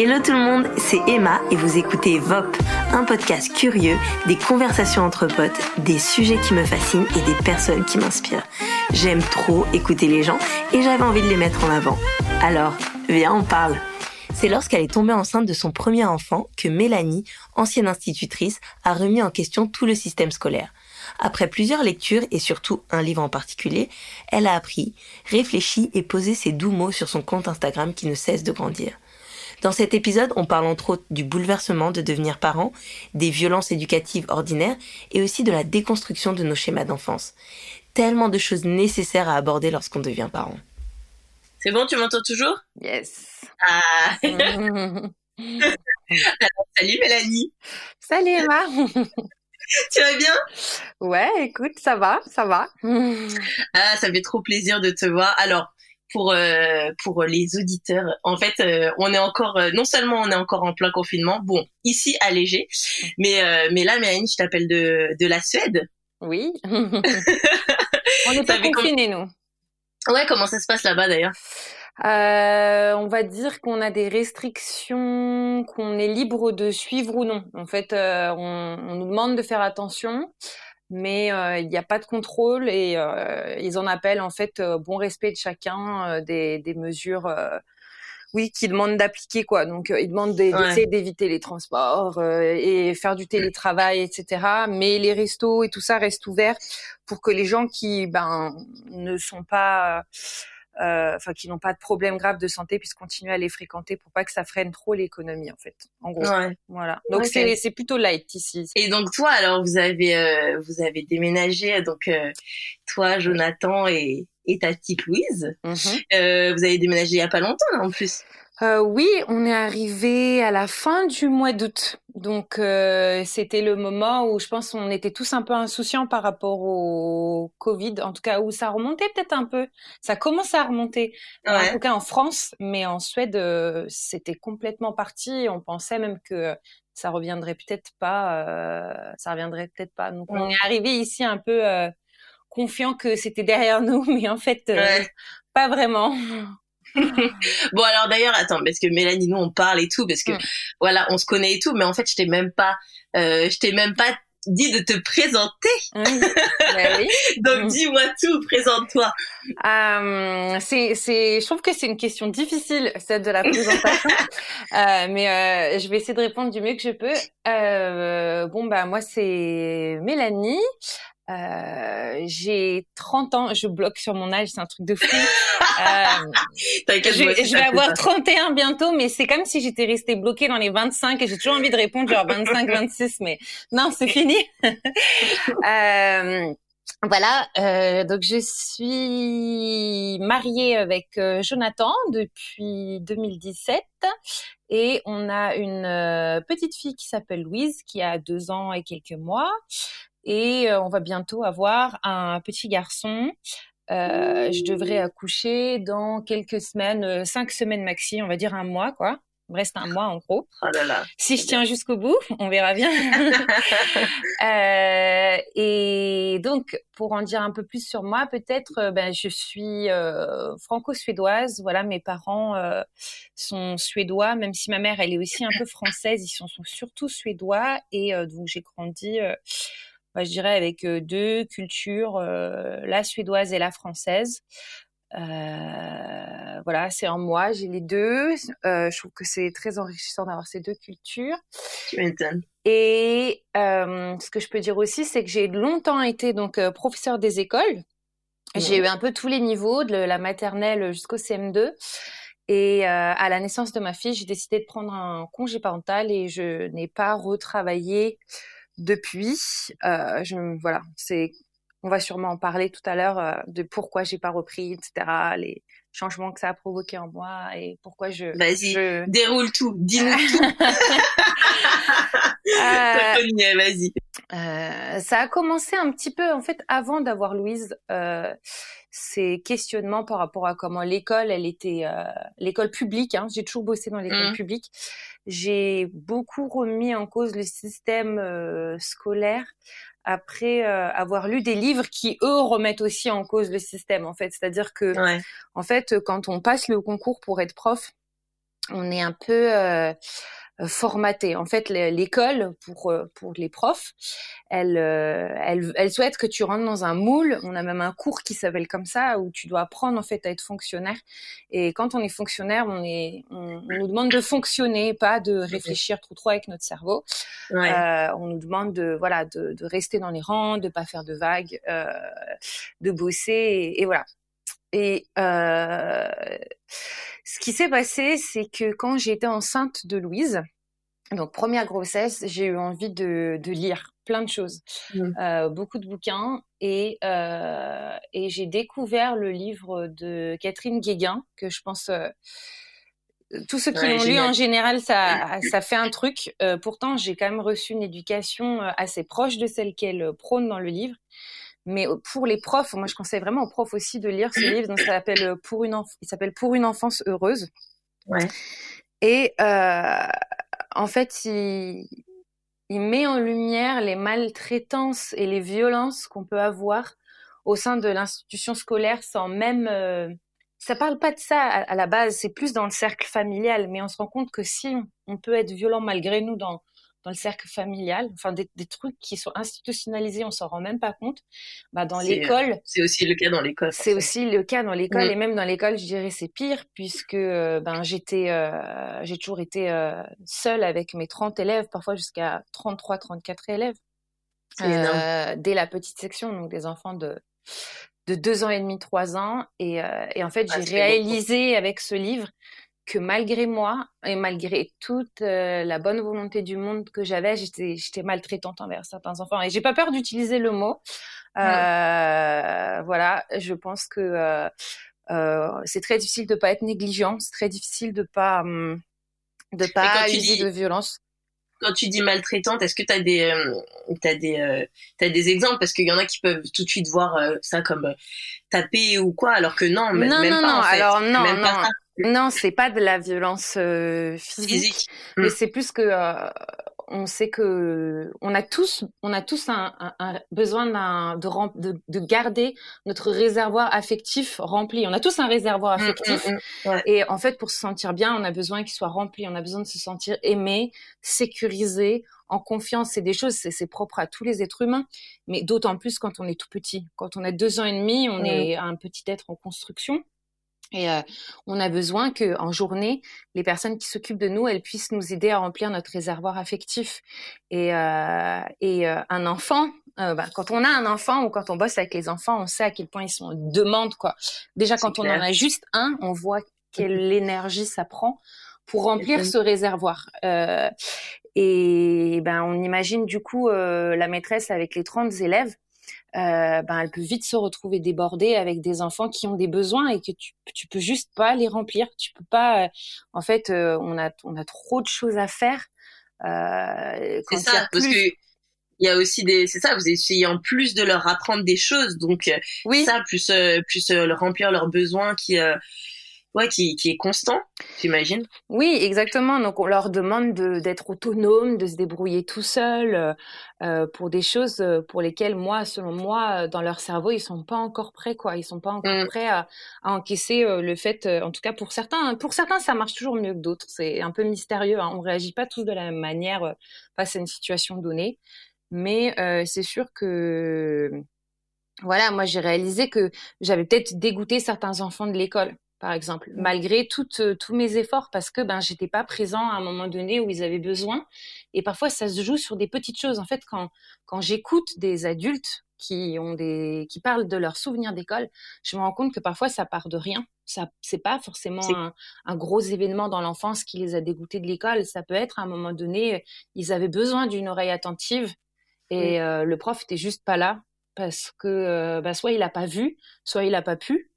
Hello tout le monde, c'est Emma et vous écoutez VOP, un podcast curieux, des conversations entre potes, des sujets qui me fascinent et des personnes qui m'inspirent. J'aime trop écouter les gens et j'avais envie de les mettre en avant. Alors, viens, on parle. C'est lorsqu'elle est tombée enceinte de son premier enfant que Mélanie, ancienne institutrice, a remis en question tout le système scolaire. Après plusieurs lectures et surtout un livre en particulier, elle a appris, réfléchi et posé ses doux mots sur son compte Instagram qui ne cesse de grandir. Dans cet épisode, on parle entre autres du bouleversement de devenir parent, des violences éducatives ordinaires et aussi de la déconstruction de nos schémas d'enfance. Tellement de choses nécessaires à aborder lorsqu'on devient parent. C'est bon, tu m'entends toujours? Yes. Ah. salut Mélanie. Salut Emma. tu vas bien? Ouais, écoute, ça va, ça va. Ah, ça fait trop plaisir de te voir. Alors, pour euh, pour les auditeurs. En fait, euh, on est encore euh, non seulement on est encore en plein confinement, bon ici allégé, mais mais là, Mélanie, je t'appelle de de la Suède. Oui. on est pas confinés nous. Ouais, comment ça se passe là-bas d'ailleurs? On va dire qu'on a des restrictions, qu'on est libre de suivre ou non. En fait, on, on, nous demande de faire attention mais euh, il n'y a pas de contrôle et euh, ils en appellent en fait euh, bon respect de chacun des, des, mesures oui qui demandent d'appliquer quoi. Donc ils demandent d'essayer d'éviter les transports et faire du télétravail etc mais les restos et tout ça restent ouverts pour que les gens qui ben ne sont pas euh, enfin qui n'ont pas de problème grave de santé puissent continuer à les fréquenter pour pas que ça freine trop l'économie en fait. En gros. Voilà. Donc c'est c'est plutôt light ici. Et donc toi alors vous avez euh, vous avez déménagé donc euh, toi Jonathan et et ta petite Louise. Mm-hmm. vous avez déménagé il y a pas longtemps là, en plus. Euh, oui, on est arrivé à la fin du mois d'août. Donc euh, c'était le moment où je pense on était tous un peu insouciants par rapport au Covid, en tout cas où ça remontait peut-être un peu. Ça commence à remonter, en tout cas en France, mais en Suède euh, c'était complètement parti. On pensait même que ça reviendrait peut-être pas, euh, ça reviendrait peut-être pas. Donc on est arrivé ici un peu confiant que c'était derrière nous, mais en fait pas vraiment. bon alors d'ailleurs attends parce que Mélanie nous on parle et tout parce que voilà on se connaît et tout mais en fait je t'ai même pas euh, je t'ai même pas dit de te présenter. Bah Donc mm. dis-moi tout, présente-toi. Euh, c'est, c'est, je trouve que c'est une question difficile celle de la présentation, euh, mais je vais essayer de répondre du mieux que je peux. Bon bah moi c'est Mélanie. Euh, j'ai 30 ans, je bloque sur mon âge, c'est un truc de fou. euh, je, je vais avoir 31 bientôt, mais c'est comme si j'étais restée bloquée dans les 25 et j'ai toujours envie de répondre genre 25, 26, mais non, c'est fini. euh, voilà, euh, donc je suis mariée avec euh, Jonathan depuis 2017 et on a une euh, petite fille qui s'appelle Louise qui a deux ans et quelques mois et euh, on va bientôt avoir un petit garçon. Euh, je devrais accoucher dans quelques semaines, euh, cinq semaines maxi, on va dire un mois, quoi. Il me reste un mois en gros. Oh là là. Si je tiens jusqu'au bout, on verra bien. euh, et donc, pour en dire un peu plus sur moi, peut-être, ben, je suis euh, franco-suédoise. Voilà, mes parents euh, sont suédois, même si ma mère, elle est aussi un peu française. Ils sont, sont surtout suédois. Et donc, j'ai grandi je dirais avec deux cultures, la suédoise et la française. Euh, voilà, c'est en moi, j'ai les deux. Euh, je trouve que c'est très enrichissant d'avoir ces deux cultures. Tu m'étonnes. Et euh, ce que je peux dire aussi, c'est que j'ai longtemps été donc professeur des écoles. J'ai eu un peu tous les niveaux, de la maternelle jusqu'au CM2. Et à la naissance de ma fille, j'ai décidé de prendre un congé parental et je n'ai pas retravaillé depuis. Euh, je, voilà, c'est, on va sûrement en parler tout à l'heure euh, de pourquoi j'ai pas repris, etc. Les changements que ça a provoqué en moi et pourquoi je. Vas-y, je... déroule tout, dis-nous tout. euh, vas-y. Euh, ça a commencé un petit peu, en fait, avant d'avoir Louise, ces questionnements par rapport à comment l'école, elle était, l'école publique. Hein, j'ai toujours bossé dans l'école mmh. publique. J'ai beaucoup remis en cause le système scolaire après euh, avoir lu des livres qui eux remettent aussi en cause le système en fait. C'est-à-dire que en fait quand on passe le concours pour être prof on est un peu euh, formaté. En fait, l'école pour euh, pour les profs, elle, euh, elle elle souhaite que tu rentres dans un moule. On a même un cours qui s'appelle comme ça où tu dois apprendre en fait à être fonctionnaire. Et quand on est fonctionnaire, on est on, nous demande de fonctionner, pas de réfléchir trop trop avec notre cerveau. Euh, on nous demande de voilà de, de, rester dans les rangs, de pas faire de vagues, euh, de bosser et, et voilà. Et euh, ce qui s'est passé, c'est que quand j'étais enceinte de Louise, donc première grossesse, j'ai eu envie de, de, lire plein de choses, mmh. euh, beaucoup de bouquins, et, euh, et j'ai découvert le livre de Catherine Guéguin, que je pense euh, tous ceux qui l'ont lu en général, ça, ça fait un truc. Euh, pourtant, j'ai quand même reçu une éducation assez proche de celle qu'elle prône dans le livre. Mais pour les profs, moi je conseille vraiment aux profs aussi de lire ce livre. Donc ça s'appelle euh, pour une il s'appelle Pour une enfance heureuse. Ouais. Et euh, en fait, il, il met en lumière les maltraitances et les violences qu'on peut avoir au sein de l'institution scolaire sans même euh, ça parle pas de ça à la base, c'est plus dans le cercle familial, mais on se rend compte que si on peut être violent malgré nous dans dans le cercle familial, enfin des, des trucs qui sont institutionnalisés, on s'en rend même pas compte. Bah dans l'école, c'est aussi le cas dans l'école. C'est aussi le cas dans l'école mm. et même dans l'école, je dirais c'est pire puisque euh, ben j'étais, euh, j'ai toujours été euh, seule avec mes 30 élèves, parfois jusqu'à 33, 34 élèves euh, dès la petite section, donc des enfants de de deux ans et demi, trois ans, et, euh, et en fait ah, j'ai réalisé avec ce livre que malgré moi et malgré toute euh, la bonne volonté du monde que j'avais, j'étais, maltraitante envers certains enfants. Et j'ai pas peur d'utiliser le mot. Euh, Voilà, je pense que euh, c'est très difficile de pas être négligent, c'est très difficile de pas hum, de pas user dis, de violence. Quand tu dis maltraitante, est-ce que tu as des euh, t'as des euh, t'as des exemples? Parce qu'il y en a qui peuvent tout de suite voir ça comme taper ou quoi alors que non, non même non, pas non, en fait. alors non non. non, c'est pas de la violence euh, physique, physique, mais mm. c'est plus que euh, on sait que on a tous, on a tous un, un, un besoin d'un de, de, de, garder notre réservoir affectif rempli. On a tous un réservoir mm, affectif, mmh, mmh, ouais. et en fait, pour se sentir bien, on a besoin qu'il soit rempli. On a besoin de se sentir aimé, sécurisé, en confiance. C'est des choses, c'est propre à tous les êtres humains, mais d'autant plus quand on est tout petit. Quand on a deux ans et demi, on mmh. est un petit être en construction. Et euh, on a besoin que, en journée, les personnes qui s'occupent de nous, elles puissent nous aider à remplir notre réservoir affectif. Et, euh, et euh, un enfant, euh, bah, quand on a un enfant ou quand on bosse avec les enfants, on sait à quel point ils sont en demande. Quoi. Déjà, quand on en a juste un, on voit quelle énergie ça prend pour remplir ce réservoir. Euh, et ben, on imagine du coup la maîtresse avec les 30 élèves euh, ben elle peut vite se retrouver débordée avec des enfants qui ont des besoins et que tu tu peux juste pas les remplir. Tu peux pas. Euh, en fait, euh, on a on a trop de choses à faire. Euh, c'est ça, parce que il y a aussi des c'est ça vous essayez en plus de leur apprendre des choses donc oui. ça plus plus leur remplir leurs besoins qui ouais, qui, qui est constant, j'imagine. Oui, exactement. Donc on leur demande d'être autonome, de se débrouiller tout seul euh, euh, pour des choses euh, pour lesquelles moi, selon moi, dans leur cerveau, ils sont pas encore prêts, quoi. Ils sont pas encore mm. prêts à, à encaisser le fait. En tout cas, pour certains, pour certains, ça marche toujours mieux que d'autres. C'est un peu mystérieux. Hein. On réagit pas tous de la même manière face à une situation donnée, mais c'est sûr que voilà, moi j'ai réalisé que j'avais peut-être dégoûté certains enfants de l'école par exemple, mmh. malgré toutes, euh, tous mes efforts, parce que ben j'étais pas présent à un moment donné où ils avaient besoin. Et parfois, ça se joue sur des petites choses. En fait, quand quand j'écoute des adultes qui ont des qui parlent de leurs souvenirs d'école, je me rends compte que parfois ça part de rien. Ça c'est pas forcément un, un, gros événement dans l'enfance qui les a dégoûtés de l'école. Ça peut être à un moment donné, ils avaient besoin d'une oreille attentive et mmh. euh, le prof était juste pas là parce que euh, bah, soit il a pas vu, soit il a pas pu.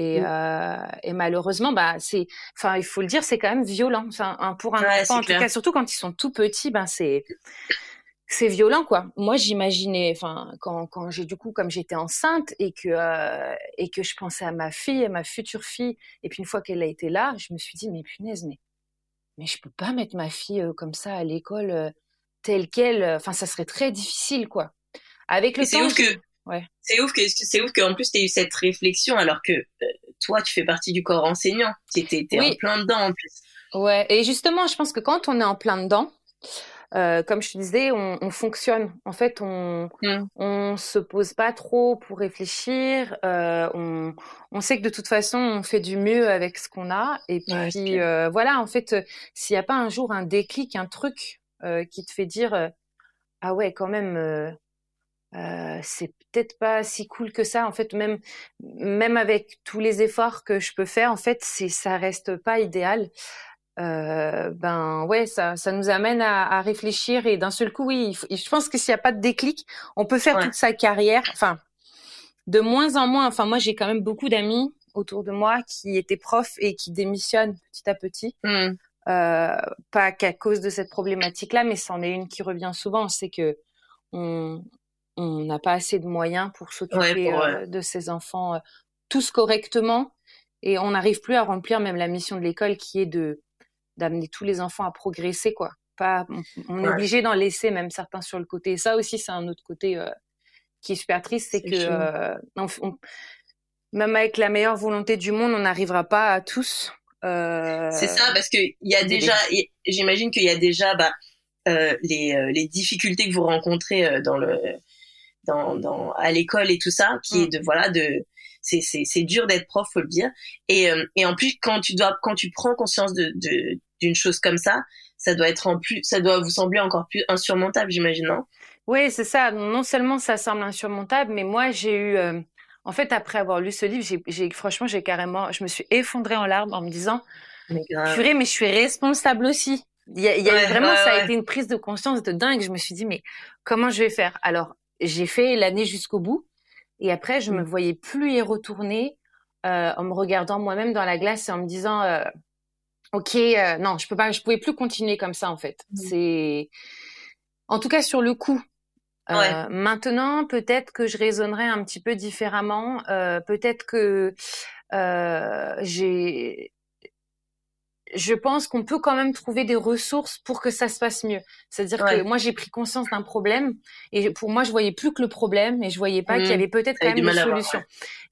Et, mmh. euh, et, malheureusement, bah c'est, enfin, il faut le dire, c'est quand même violent. Enfin, pour un ouais, enfant, en clair. tout cas, surtout quand ils sont tout petits, ben c'est, c'est violent, quoi. Moi, j'imaginais, enfin, quand, quand j'ai du coup, comme j'étais enceinte et que euh, et que je pensais à ma fille, à ma future fille, et puis une fois qu'elle a été là, je me suis dit, mais punaise, mais mais je peux pas mettre ma fille euh, comme ça à l'école euh, telle quelle. Enfin, ça serait très difficile, quoi. Avec le temps. que Ouais. C'est ouf que c'est ouf qu'en plus tu eu cette réflexion alors que euh, toi tu fais partie du corps enseignant. Tu étais, oui. en plein dedans en plus. Ouais, et justement, je pense que quand on est en plein dedans, euh, comme je te disais, on, on, fonctionne. En fait, on mm. on se pose pas trop pour réfléchir. Euh, on, on sait que de toute façon, on fait du mieux avec ce qu'on a. Et puis euh, voilà, en fait, s'il n'y a pas un jour un déclic, un truc qui te fait dire ah ouais, quand même. Euh, c'est peut-être pas si cool que ça en fait même même avec tous les efforts que je peux faire en fait c'est ça reste pas idéal euh, ben ouais, ça, ça nous amène à, à réfléchir et d'un seul coup, oui, je pense que s'il n'y a pas de déclic, on peut faire toute sa carrière. Enfin, de moins en moins. Enfin, moi, j'ai quand même beaucoup d'amis autour de moi qui étaient profs et qui démissionnent petit à petit. Mmh. Euh, pas qu'à cause de cette problématique-là, mais c'en est une qui revient souvent. C'est que on on n'a pas assez de moyens pour s'occuper euh, de ces enfants euh, tous correctement et on n'arrive plus à remplir même la mission de l'école qui est de d'amener tous les enfants à progresser, quoi. Pas, on, est obligé d'en laisser même certains sur le côté. Et ça aussi, c'est un autre côté euh, qui est super triste, c'est que euh, même avec la meilleure volonté du monde, on n'arrivera pas à tous. Euh, c'est ça, parce que il y a déjà, j'imagine qu'il y a déjà bah, les, les difficultés que vous rencontrez dans le dans, dans à l'école et tout ça, qui est mm. de voilà de c'est c'est c'est dur d'être prof, faut le dire. Et et en plus quand tu dois quand tu prends conscience de de d'une chose comme ça, ça doit être en plus, ça doit vous sembler encore plus insurmontable, j'imagine, non? Oui, c'est ça. Non seulement ça semble insurmontable, mais moi j'ai eu, euh, en fait, après avoir lu ce livre, j'ai, franchement, j'ai carrément, je me suis effondrée en larmes en me disant, purée, mais je suis responsable aussi. Il y a, il y a vraiment, ça a été une prise de conscience de dingue. Je me suis dit, mais comment je vais faire? Alors, j'ai fait l'année jusqu'au bout, et après, je me mm. voyais plus y retourner euh, en me regardant moi-même dans la glace et en me disant. Euh, ok, euh, non, je peux pas, je pouvais plus continuer comme ça en fait. Mmh. C'est, en tout cas sur le coup. Euh, maintenant, peut-être que je raisonnerais un petit peu différemment. Euh, peut-être que euh, j'ai, je pense qu'on peut quand même trouver des ressources pour que ça se passe mieux. C'est-à-dire que moi, j'ai pris conscience d'un problème et pour moi, je voyais plus que le problème et je voyais pas qu'il y mmh. avait peut-être quand même des solutions.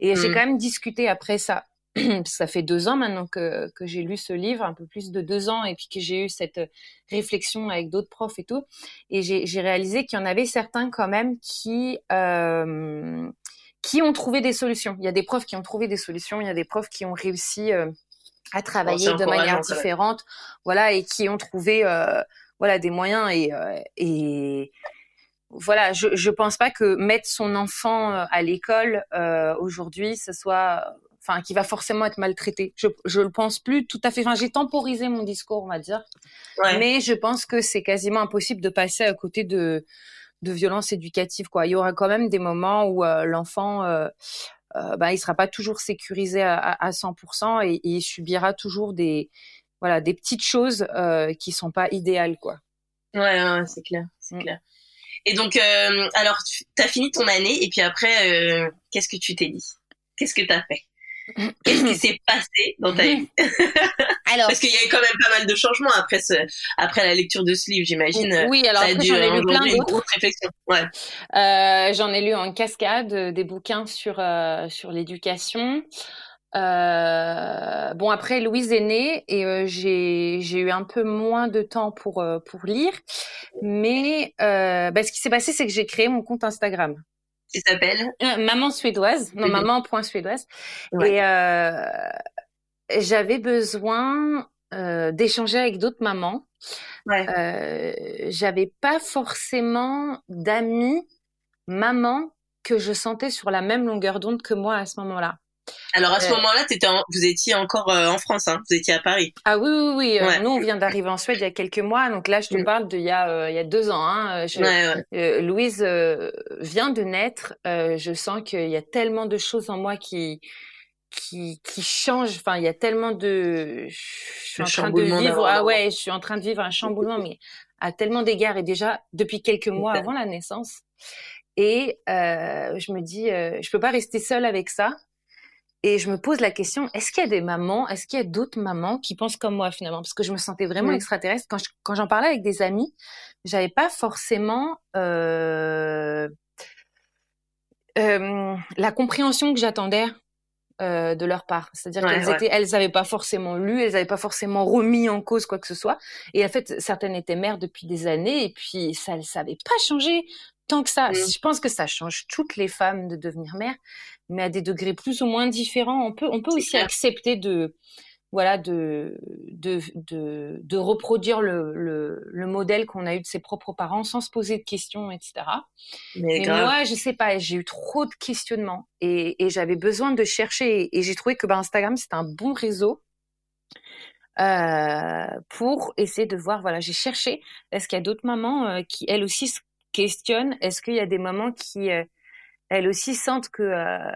Et j'ai mmh. quand même discuté après ça ça fait deux ans maintenant que, que j'ai lu ce livre, un peu plus de deux ans, et puis que j'ai eu cette réflexion avec d'autres profs et tout. Et j'ai réalisé qu'il y en avait certains quand même qui euh, qui ont trouvé des solutions. Il y a des profs qui ont trouvé des solutions, il y a des profs qui ont réussi euh, à travailler de manière différente, voilà, et qui ont trouvé euh, voilà des moyens et euh, et voilà, je je pense pas que mettre son enfant à l'école euh, aujourd'hui, ce soit enfin qui va forcément être maltraité. Je je le pense plus tout à fait. Enfin, j'ai temporisé mon discours, on va dire, mais je pense que c'est quasiment impossible de passer à côté de de violence éducative. Quoi, il y aura quand même des moments où euh, l'enfant euh, euh, bah, il sera pas toujours sécurisé à, à, 100% et, il subira toujours des voilà des petites choses euh, qui sont pas idéales quoi. Ouais, c'est clair, c'est mm. clair. Et donc euh, alors tu as fini ton année et puis après qu'est-ce que tu t'es dit? Qu'est-ce que tu as fait? Qu'est-ce qui s'est passé dans ta vie? Alors, Parce qu'il y a eu quand même pas mal de changements après ce, après la lecture de ce livre, j'imagine. Oui, alors j'en ai lu plein d'autres. Ouais. Euh, j'en ai lu en cascade euh, des bouquins sur euh, sur l'éducation. Euh, bon après Louise est née et j'ai j'ai eu un peu moins de temps pour pour lire, mais bah, ce qui s'est passé c'est que j'ai créé mon compte Instagram qui s'appelle euh, Maman suédoise. Non, maman point suédoise. Et euh, j'avais besoin euh, d'échanger avec d'autres mamans. Ouais. J'avais pas forcément d'amis mamans que je sentais sur la même longueur d'onde que moi à ce moment-là. Alors à ce euh, moment-là, vous étiez encore euh, en France, hein vous étiez à Paris. Ah oui, oui, oui. Euh, nous, on vient d'arriver en Suède il y a quelques mois, donc là, je te mm. parle d'il y a il y a deux ans. Hein. Louise vient de naître. je sens qu'il y a tellement de choses en moi qui qui qui changent. Enfin, il y a tellement de. Je suis en train de vivre. Ah ouais, je suis en train de vivre un chamboulement, mais à tellement d'égards et déjà depuis quelques mois avant la naissance. Et je me dis, je peux pas rester seule avec ça. Et je me pose la question, est-ce qu'il y a des mamans, est-ce qu'il y a d'autres mamans qui pensent comme moi finalement? Parce que je me sentais vraiment extraterrestre. Quand, quand j'en parlais avec des amis, j'avais pas forcément euh, euh, la compréhension que j'attendais. euh, de leur part. C'est-à-dire qu'elles étaient, elles n'avaient pas forcément lu, elles n'avaient pas forcément remis en cause quoi que ce soit. Et en fait, certaines étaient mères depuis des années et puis ça, ça n'avait pas changé tant que ça. Mmh. Je pense que ça change toutes les femmes de devenir mère, mais à des degrés plus ou moins différents. On peut, on peut aussi accepter de, voilà, de, de, de, de reproduire le, le, le modèle qu'on a eu de ses propres parents sans se poser de questions, etc. Mais, moi, je sais pas, j'ai eu trop de questionnements et, et j'avais besoin de chercher et, j'ai trouvé que bah, Instagram, c'est un bon réseau. Euh, pour essayer de voir, voilà, j'ai cherché, est-ce qu'il y a d'autres mamans euh, qui, elles aussi, se questionnent Est-ce qu'il y a des mamans qui, euh, elles aussi, sentent que euh,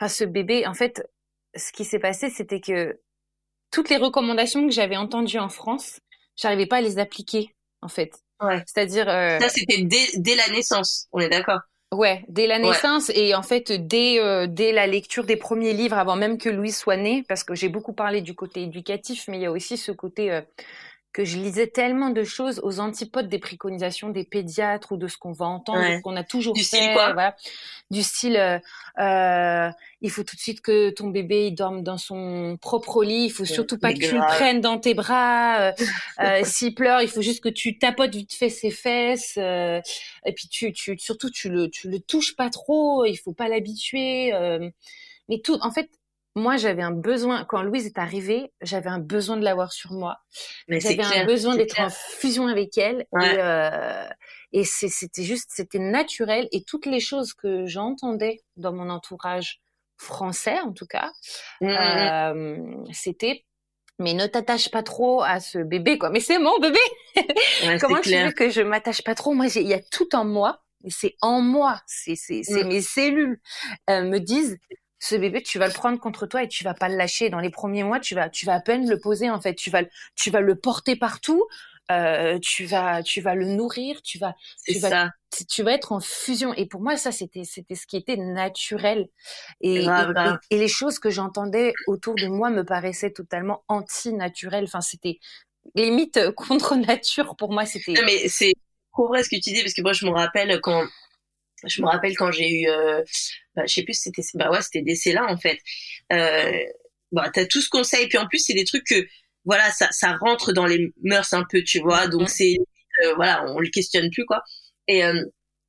enfin, ce bébé, en fait, ce qui s'est passé, c'était que toutes les recommandations que j'avais entendues en France, j'arrivais pas à les appliquer, en fait. Ouais. C'est-à-dire. Euh... Ça, c'était dès, dès la naissance. On est d'accord? Ouais, dès la naissance et en fait dès euh, dès la lecture des premiers livres avant même que Louise soit née, parce que j'ai beaucoup parlé du côté éducatif, mais il y a aussi ce côté euh, que je lisais tellement de choses aux antipodes des préconisations des pédiatres ou de ce qu'on va entendre, qu'on a toujours du fait, style quoi? voilà, du style euh, euh, il faut tout de suite que ton bébé il dorme dans son propre lit, il faut surtout pas que tu le prennes dans tes bras, euh, euh, s'il pleure, il faut juste que tu tapotes vite fait ses fesses, euh, et puis tu, tu surtout tu le tu le touches pas trop, il faut pas l'habituer, euh, mais tout en fait moi, j'avais un besoin, quand Louise est arrivée, j'avais un besoin de l'avoir sur moi. J'avais un besoin d'être en fusion avec elle. Et, euh, et c'était juste, c'était naturel. Et toutes les choses que j'entendais dans mon entourage français, en tout cas, mmh, mmh, mmh. euh, c'était mais ne t'attache pas trop à ce bébé, quoi. Mais c'est mon bébé. Comment tu veux que je m'attache pas trop? Moi, il y a tout en moi. C'est en moi. C'est c'est mes cellules euh, me disent ce bébé, tu vas le prendre contre toi et tu vas pas le lâcher. Dans les premiers mois, tu vas, tu vas à peine le poser en fait. Tu vas, tu vas le porter partout. Euh, tu vas, tu vas le nourrir. Tu vas, tu vas, tu vas être en fusion. Et pour moi, ça, c'était, c'était ce qui était naturel. Et, et, les choses que j'entendais autour de moi me paraissaient totalement anti-naturelles. Enfin, c'était limite contre nature pour moi. C'était. mais c'est trop vrai ce que tu dis parce que moi, je me rappelle quand je me rappelle quand j'ai eu, euh, bah, je sais plus, c'était, bah ouais, c'était des là en fait. Euh, bah, t'as tout ce conseil, puis en plus c'est des trucs que, voilà, ça, ça rentre dans les mœurs un peu, tu vois. Donc c'est, euh, voilà, on le questionne plus quoi. Et euh,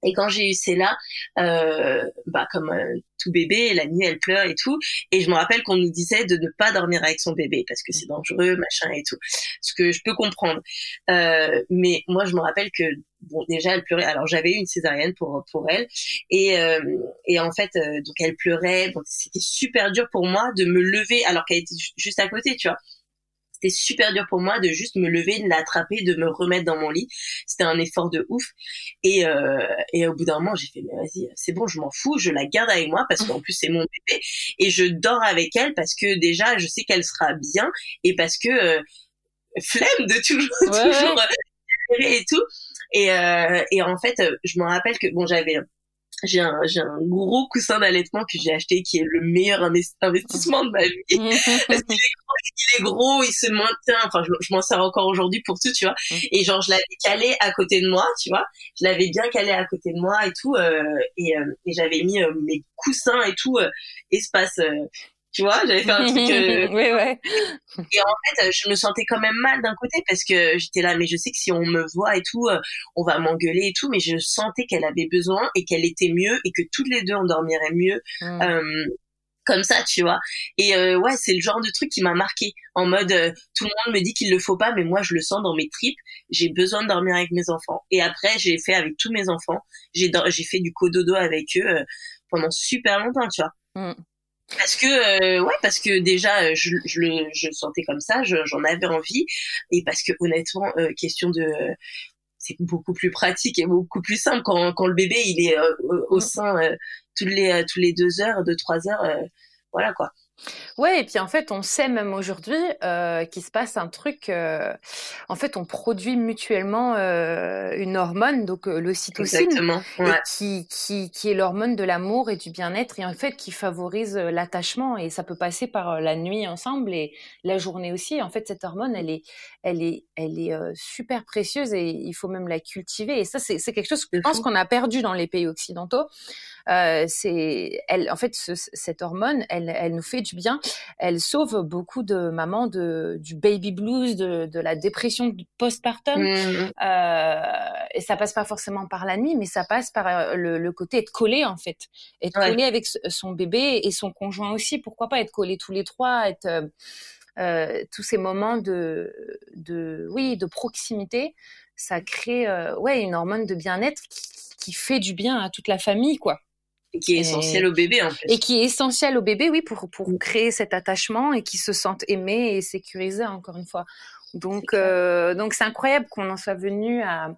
et quand j'ai eu Céla, euh, bah comme euh, tout bébé, la nuit elle pleure et tout. Et je me rappelle qu'on nous disait de ne pas dormir avec son bébé parce que c'est dangereux, machin et tout. Ce que je peux comprendre. Euh, mais moi je me rappelle que bon déjà elle pleurait. Alors j'avais eu une césarienne pour pour elle et euh, et en fait euh, donc elle pleurait. Bon, c'était super dur pour moi de me lever alors qu'elle était juste à côté, tu vois c'était super dur pour moi de juste me lever, de l'attraper, de me remettre dans mon lit. C'était un effort de ouf. Et, euh, et au bout d'un moment, j'ai fait, mais vas-y, c'est bon, je m'en fous, je la garde avec moi parce qu'en plus c'est mon bébé. Et je dors avec elle parce que déjà, je sais qu'elle sera bien et parce que euh, flemme de toujours, toujours euh, et tout. Et, euh, et en fait, je me rappelle que bon, j'avais j'ai un, j'ai un gros coussin d'allaitement que j'ai acheté qui est le meilleur investissement de ma vie. Parce qu'il est gros, il est gros, il se maintient. Enfin je, je m'en sers encore aujourd'hui pour tout tu vois. Mm. et genre je l'avais calé à côté de moi tu vois. Je l'avais bien calé à côté de moi et tout euh, et, euh, et j'avais mis euh, mes coussins et tout euh, espace tu vois j'avais fait un truc euh... oui, ouais. et en fait je me sentais quand même mal d'un côté parce que j'étais là mais je sais que si on me voit et tout euh, on va m'engueuler et tout mais je sentais qu'elle avait besoin et qu'elle était mieux et que toutes les deux on dormirait mieux mm. euh, comme ça tu vois et euh, ouais c'est le genre de truc qui m'a marqué en mode euh, tout le monde me dit qu'il le faut pas mais moi je le sens dans mes tripes j'ai besoin de dormir avec mes enfants et après j'ai fait avec tous mes enfants j'ai j'ai fait du cododo avec eux euh, pendant super longtemps tu vois mm. Parce que euh, ouais, parce que déjà euh, je, je le je sentais comme ça, j'en avais envie et parce que honnêtement euh, question de c'est beaucoup plus pratique et beaucoup plus simple quand, quand le bébé il est au sein toutes les tous les deux heures, deux trois heures, voilà quoi. Ouais, et puis en fait, on sait même aujourd'hui euh, qu'il se passe un truc. Euh, en fait, on produit mutuellement euh, une hormone, donc l'ocytocine, qui, qui, qui est l'hormone de l'amour et du bien-être, et en fait qui favorise l'attachement. Et ça peut passer par la nuit ensemble et la journée aussi. En fait, cette hormone, elle est, elle est, elle est super précieuse et il faut même la cultiver. Et ça, c'est quelque chose que je pense qu'on a perdu dans les pays occidentaux. Euh, c'est, elle, en fait, ce, cette hormone, elle, elle nous fait du bien. Elle sauve beaucoup de mamans de, du baby blues, de, de la dépression postpartum. Mmh. Euh, et ça passe pas forcément par la nuit, mais ça passe par euh, le, le côté être collé en fait, être collé avec son bébé et son conjoint aussi. Pourquoi pas être collé tous les trois, être euh, tous ces moments de, de, oui, de proximité, ça crée, euh, ouais, une hormone de bien-être qui, qui fait du bien à toute la famille, quoi. Et qui est essentiel au bébé en fait. Et qui est essentiel au bébé, oui, pour, pour mm. créer cet attachement et qui se sentent aimés et sécurisés, encore une fois. Donc, euh, donc c'est incroyable qu'on en soit venu à,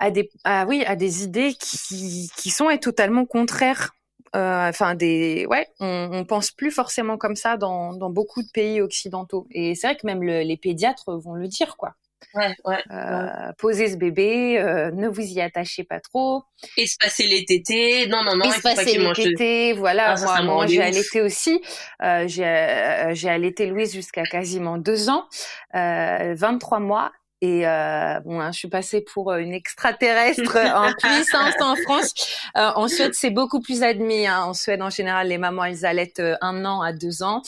à des, à, oui, à des idées qui, qui sont totalement contraires. Euh, enfin, des, ouais, on, on pense plus forcément comme ça dans, dans beaucoup de pays occidentaux. Et c'est vrai que même le, les pédiatres vont le dire, quoi. Ouais, ouais, euh, Posez ce bébé, euh, ne vous y attachez pas trop. Espacer les tétés, non, non, non, Espacer les tétés, voilà. Ah, moi, moi j'ai allaité aussi. Euh, j'ai, euh, j'ai allaité Louise jusqu'à quasiment deux ans, 23 mois. Et euh, bon, hein, je suis passée pour une extraterrestre en puissance en France. Euh, en Suède, c'est beaucoup plus admis. Hein. En Suède, en général, les mamans, elles allaitent un an à deux ans.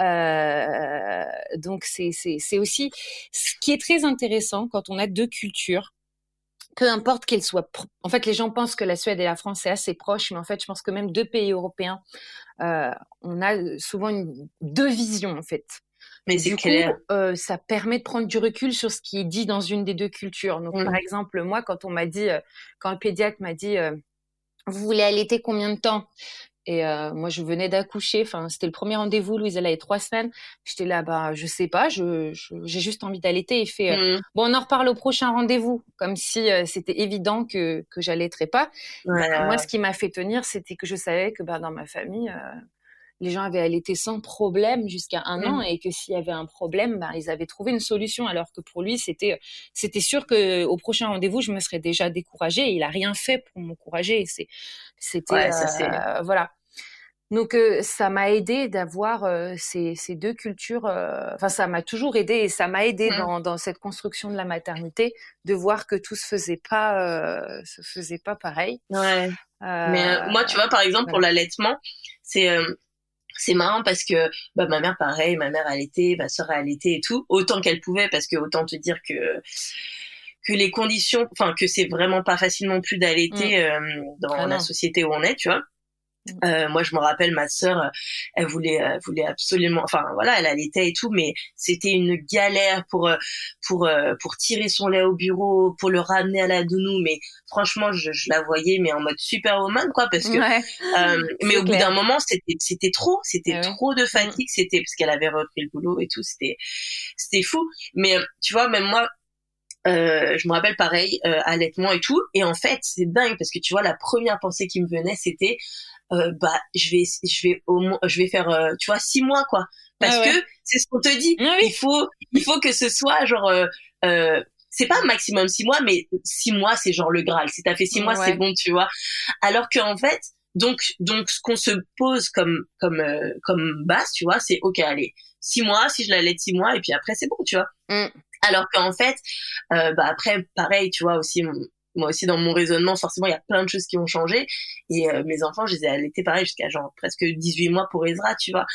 Euh, donc c'est c'est aussi ce qui est très intéressant quand on a deux cultures peu importe qu'elles soient. En fait, les gens pensent que la Suède et la France c'est assez proche, mais en fait, je pense que même deux pays européens, euh, on a souvent une, deux visions en fait. Mais du coup, euh, ça permet de prendre du recul sur ce qui est dit dans une des deux cultures. Donc, par exemple, moi, quand on m'a dit, euh, quand le pédiatre m'a dit, euh, vous voulez allaiter combien de temps? Et moi, je venais d'accoucher. Enfin, c'était le premier rendez-vous. Louise, elle avait trois semaines. J'étais là, bah, je sais pas. Je, j'ai juste envie d'allaiter. Et fait, mmh. bon, on en reparle au prochain rendez-vous, comme si c'était évident que que j'allaiterais pas. moi, ce qui m'a fait tenir, c'était que je savais que, bah, dans ma famille, les gens avaient allaité sans problème jusqu'à un an, mmh. et que s'il y avait un problème, bah, ils avaient trouvé une solution. Alors que pour lui, c'était c'était sûr que au prochain rendez-vous, je me serais déjà découragée. Et il a rien fait pour m'encourager. C'est c'était euh, voilà. Donc euh, ça m'a aidé d'avoir euh, ces, ces, deux cultures. Enfin, ça m'a toujours aidé et ça m'a aidé mmh. dans, dans, cette construction de la maternité de voir que tout se faisait pas se faisait pas pareil. Ouais. Mais moi, tu vois, par exemple, pour l'allaitement, c'est c'est marrant parce que bah, ma mère pareil ma mère allaitait ma sœur allaitait et tout autant qu'elle pouvait parce que autant te dire que que les conditions, enfin que c'est vraiment pas facile non plus d'allaiter mm. euh, dans ah la société où on est, tu vois. Euh, moi, je me rappelle, ma sœur, elle voulait, elle voulait absolument, enfin voilà, elle allaitait et tout, mais c'était une galère pour euh, pour euh, pour tirer son lait au bureau, pour le ramener à la dounou. Mais franchement, je, je la voyais, mais en mode superwoman, quoi, parce que. Euh, mais au bout d'un moment, c'était c'était trop, c'était trop de mm. fatigue, c'était parce qu'elle avait repris le boulot et tout, c'était c'était fou. Mais tu vois, même moi, euh, je me rappelle pareil, euh, allaitement et tout. Et en fait, c'est dingue parce que tu vois, la première pensée qui me venait, c'était, euh, bah, je vais, je vais au moins, je vais faire, euh, tu vois, six mois quoi. Parce ah que c'est ce qu'on te dit. Ah il faut, il faut que ce soit genre, euh, c'est pas maximum six mois, mais six mois c'est genre le graal. Si t'as fait six mois, c'est bon, tu vois. Alors qu'en fait, donc, donc ce qu'on se pose comme, comme, comme base, tu vois, c'est ok, allez, six mois, si je la laisse six mois, et puis après c'est bon, tu vois. Mm. Alors qu'en fait, euh, bah après, pareil, tu vois aussi, moi aussi dans mon raisonnement, forcément, il y a plein de choses qui ont changé. Et euh, mes enfants, je les ai allaités pareil jusqu'à genre presque 18 mois pour Ezra, tu vois.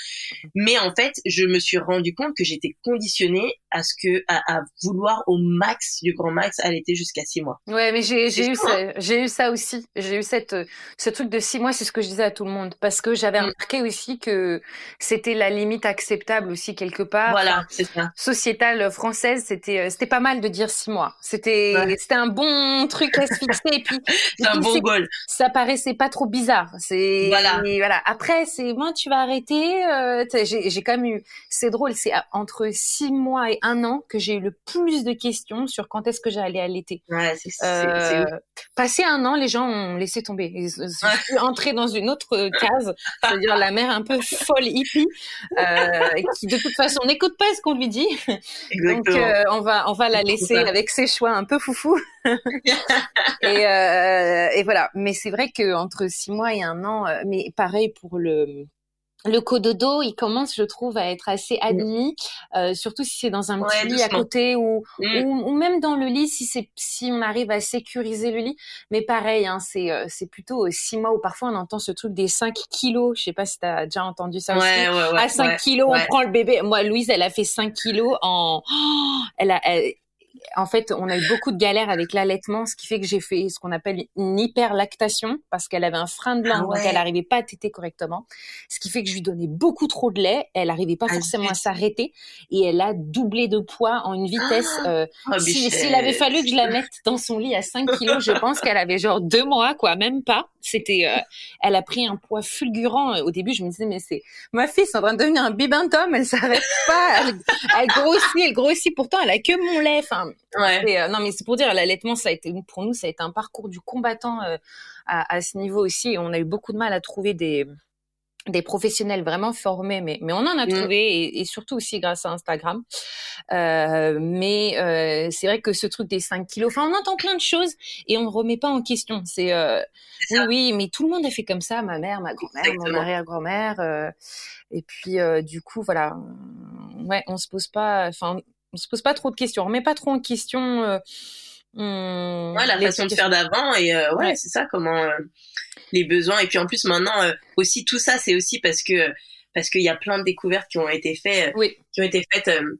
Mais en fait, je me suis rendu compte que j'étais conditionnée à ce que à, à, vouloir au max du grand max allaiter jusqu'à 6 mois. Ouais, mais j'ai eu ça, j'ai eu ça aussi. J'ai eu cette ce truc de 6 mois, c'est ce que je disais à tout le monde parce que j'avais mm. remarqué aussi que c'était la limite acceptable aussi quelque part. Voilà, c'est ça. Sociétale française, c'était c'était pas mal de dire 6 mois. C'était c'était un bon truc truc à se fixer. Et puis, c'est un bon goal. Ça paraissait pas trop bizarre. C'est voilà. voilà. Après, c'est moi, tu vas arrêter. Euh, j'ai quand même eu. C'est drôle. C'est entre six mois et un an que j'ai eu le plus de questions sur quand est-ce que j'allais allaiter. Ouais, c'est. Euh, passé un an, les gens ont laissé tomber. Ils sont entrés dans une autre case, c'est-à-dire la mère un peu folle hippie, euh, qui de toute façon n'écoute pas ce qu'on lui dit. Donc euh, on va on va la laisser avec ses choix un peu foufou. et, euh, et voilà. Mais c'est vrai que entre six mois et un an, euh, mais pareil pour le le cododo, il commence, je trouve, à être assez mm. admis, euh, surtout si c'est dans un petit lit à côté ou, mm. ou, ou même dans le lit si c'est si on arrive à sécuriser le lit. Mais pareil, hein, c'est c'est plutôt six mois ou parfois on entend ce truc des 5 kilos. Je sais pas si tu as déjà entendu ça ouais, aussi. à 5 kilos, on prend le bébé. Moi, Louise, elle a fait 5 kilos en, elle a, elle, en fait, on a eu beaucoup de galères avec l'allaitement, ce qui fait que j'ai fait ce qu'on appelle une hyperlactation parce qu'elle avait un frein de langue, ah donc elle n'arrivait pas à téter correctement. Ce qui fait que je lui donnais beaucoup trop de lait, elle n'arrivait pas ah, forcément à s'arrêter et elle a doublé de poids en une vitesse. Ah, euh, oh, S'il avait fallu que je la mette dans son lit à 5 kilos, je pense qu'elle avait genre deux mois, quoi, même pas. C'était, euh, elle a pris un poids fulgurant. Au début, je me disais mais c'est ma fille, c'est en train de devenir un bibentum, elle s'arrête pas, elle, grossit, elle grossit. Pourtant, elle a que mon lait. Enfin, ouais. Euh, non mais c'est pour dire l'allaitement, ça a été pour nous, ça a été un parcours du combattant euh, à, à, ce niveau aussi. On a eu beaucoup de mal à trouver des des professionnels vraiment formés, mais, mais on en a mmh. trouvé et, et, surtout aussi grâce à Instagram. Euh, mais c'est vrai que ce truc des 5 kilos, enfin on entend plein de choses et on ne remet pas en question. C'est oui, oui, mais tout le monde a fait comme ça, ma mère, ma grand-mère, mon arrière-grand-mère. Et puis du coup, voilà, ouais, on se pose pas, enfin, on se pose pas trop de questions, on remet pas trop en question. Euh, ouais, la façon de faire d'avant et ouais, ouais. c'est ça comment les besoins. Et puis en plus maintenant euh, aussi tout ça, c'est aussi parce que parce qu'il y a plein de découvertes qui ont été faites, oui. qui ont été faites euh,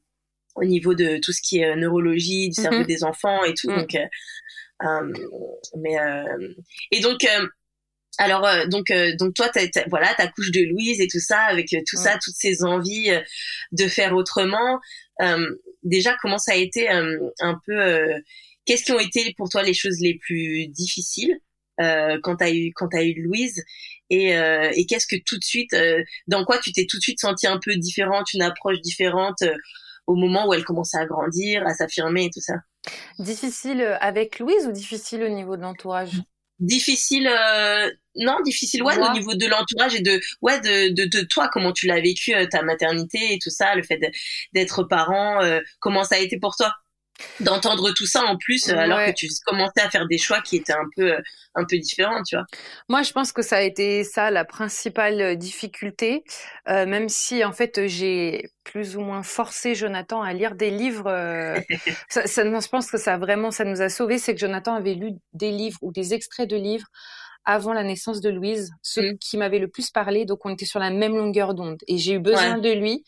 au niveau de tout ce qui est euh, neurologie du cerveau mm-hmm. des enfants et tout. Mm. Donc, mais et donc. Alors donc donc toi t'as, voilà ta couche de Louise et tout ça avec tout ça toutes ces envies de faire autrement déjà comment ça a été un peu qu'est-ce qui ont été pour toi les choses les plus difficiles euh, quand t'as eu quand t'as eu Louise et, euh, et qu'est-ce que tout de suite euh, dans quoi tu t'es tout de suite senti un peu différente une approche différente euh, au moment où elle commençait à grandir à s'affirmer et tout ça? Difficile avec Louise ou difficile au niveau de l'entourage? Difficile non difficile ouais au niveau de l'entourage et de ouais de, de, de toi comment tu l'as vécu ta maternité et tout ça le fait d'être parent comment ça a été pour toi? D'entendre tout ça en plus alors que tu commençais à faire des choix qui étaient un peu un peu différents tu vois moi je pense que ça a été ça la principale difficulté euh, même si en fait j'ai plus ou moins forcé Jonathan à lire des livres euh, ça, ça, je pense que ça vraiment ça nous a sauvé c'est que Jonathan avait lu des livres ou des extraits de livres avant la naissance de Louise, ce mmh. qui m'avait le plus parlé, donc on était sur la même longueur d'onde. Et j'ai eu besoin de lui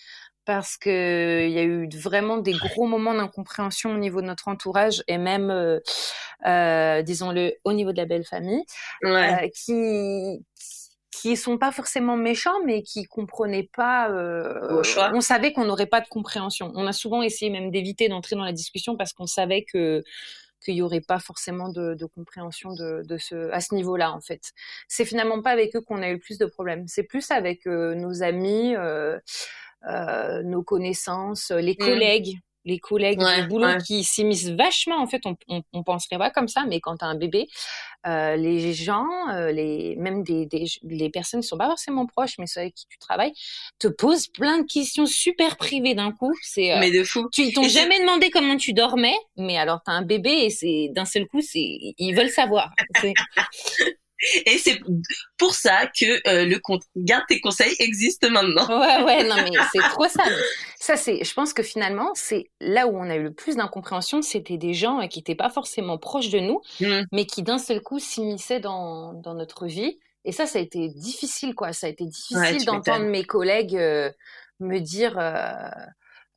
parce que il y a eu vraiment des gros moments d'incompréhension au niveau de notre entourage et même, euh, euh, disons-le, au niveau de la belle famille, ouais. euh, qui qui sont pas forcément méchants, mais qui comprenaient pas. Euh, on savait qu'on n'aurait pas de compréhension. On a souvent essayé même d'éviter d'entrer dans la discussion parce qu'on savait que qu'il y aurait pas forcément de, de compréhension de, de, ce à ce niveau-là en fait. C'est finalement pas avec eux qu'on a eu le plus de problèmes. C'est plus avec euh, nos amis. Euh, nos connaissances, les mmh. collègues, les collègues du boulot qui s'immiscent vachement. En fait, on, on, on, penserait pas comme ça, mais quand tu as un bébé, euh, les gens, euh, les même des, des, les personnes qui sont pas forcément proches, mais ceux avec qui tu travailles, te posent plein de questions super privées d'un coup. C'est euh, mais de fou. Tu t'ont jamais demandé comment tu dormais, mais alors tu as un bébé et c'est d'un seul coup, c'est ils veulent savoir. Et c'est pour ça que euh, le compte Garde tes conseils existe maintenant. Ouais, ouais, non, mais c'est trop ça. Ça, c'est, je pense que finalement, c'est là où on a eu le plus d'incompréhension, c'était des gens euh, qui n'étaient pas forcément proches de nous, mmh. mais qui d'un seul coup s'immisçaient dans, dans notre vie. Et ça, ça a été difficile, quoi. Ça a été difficile d'entendre mes collègues euh, me dire, euh,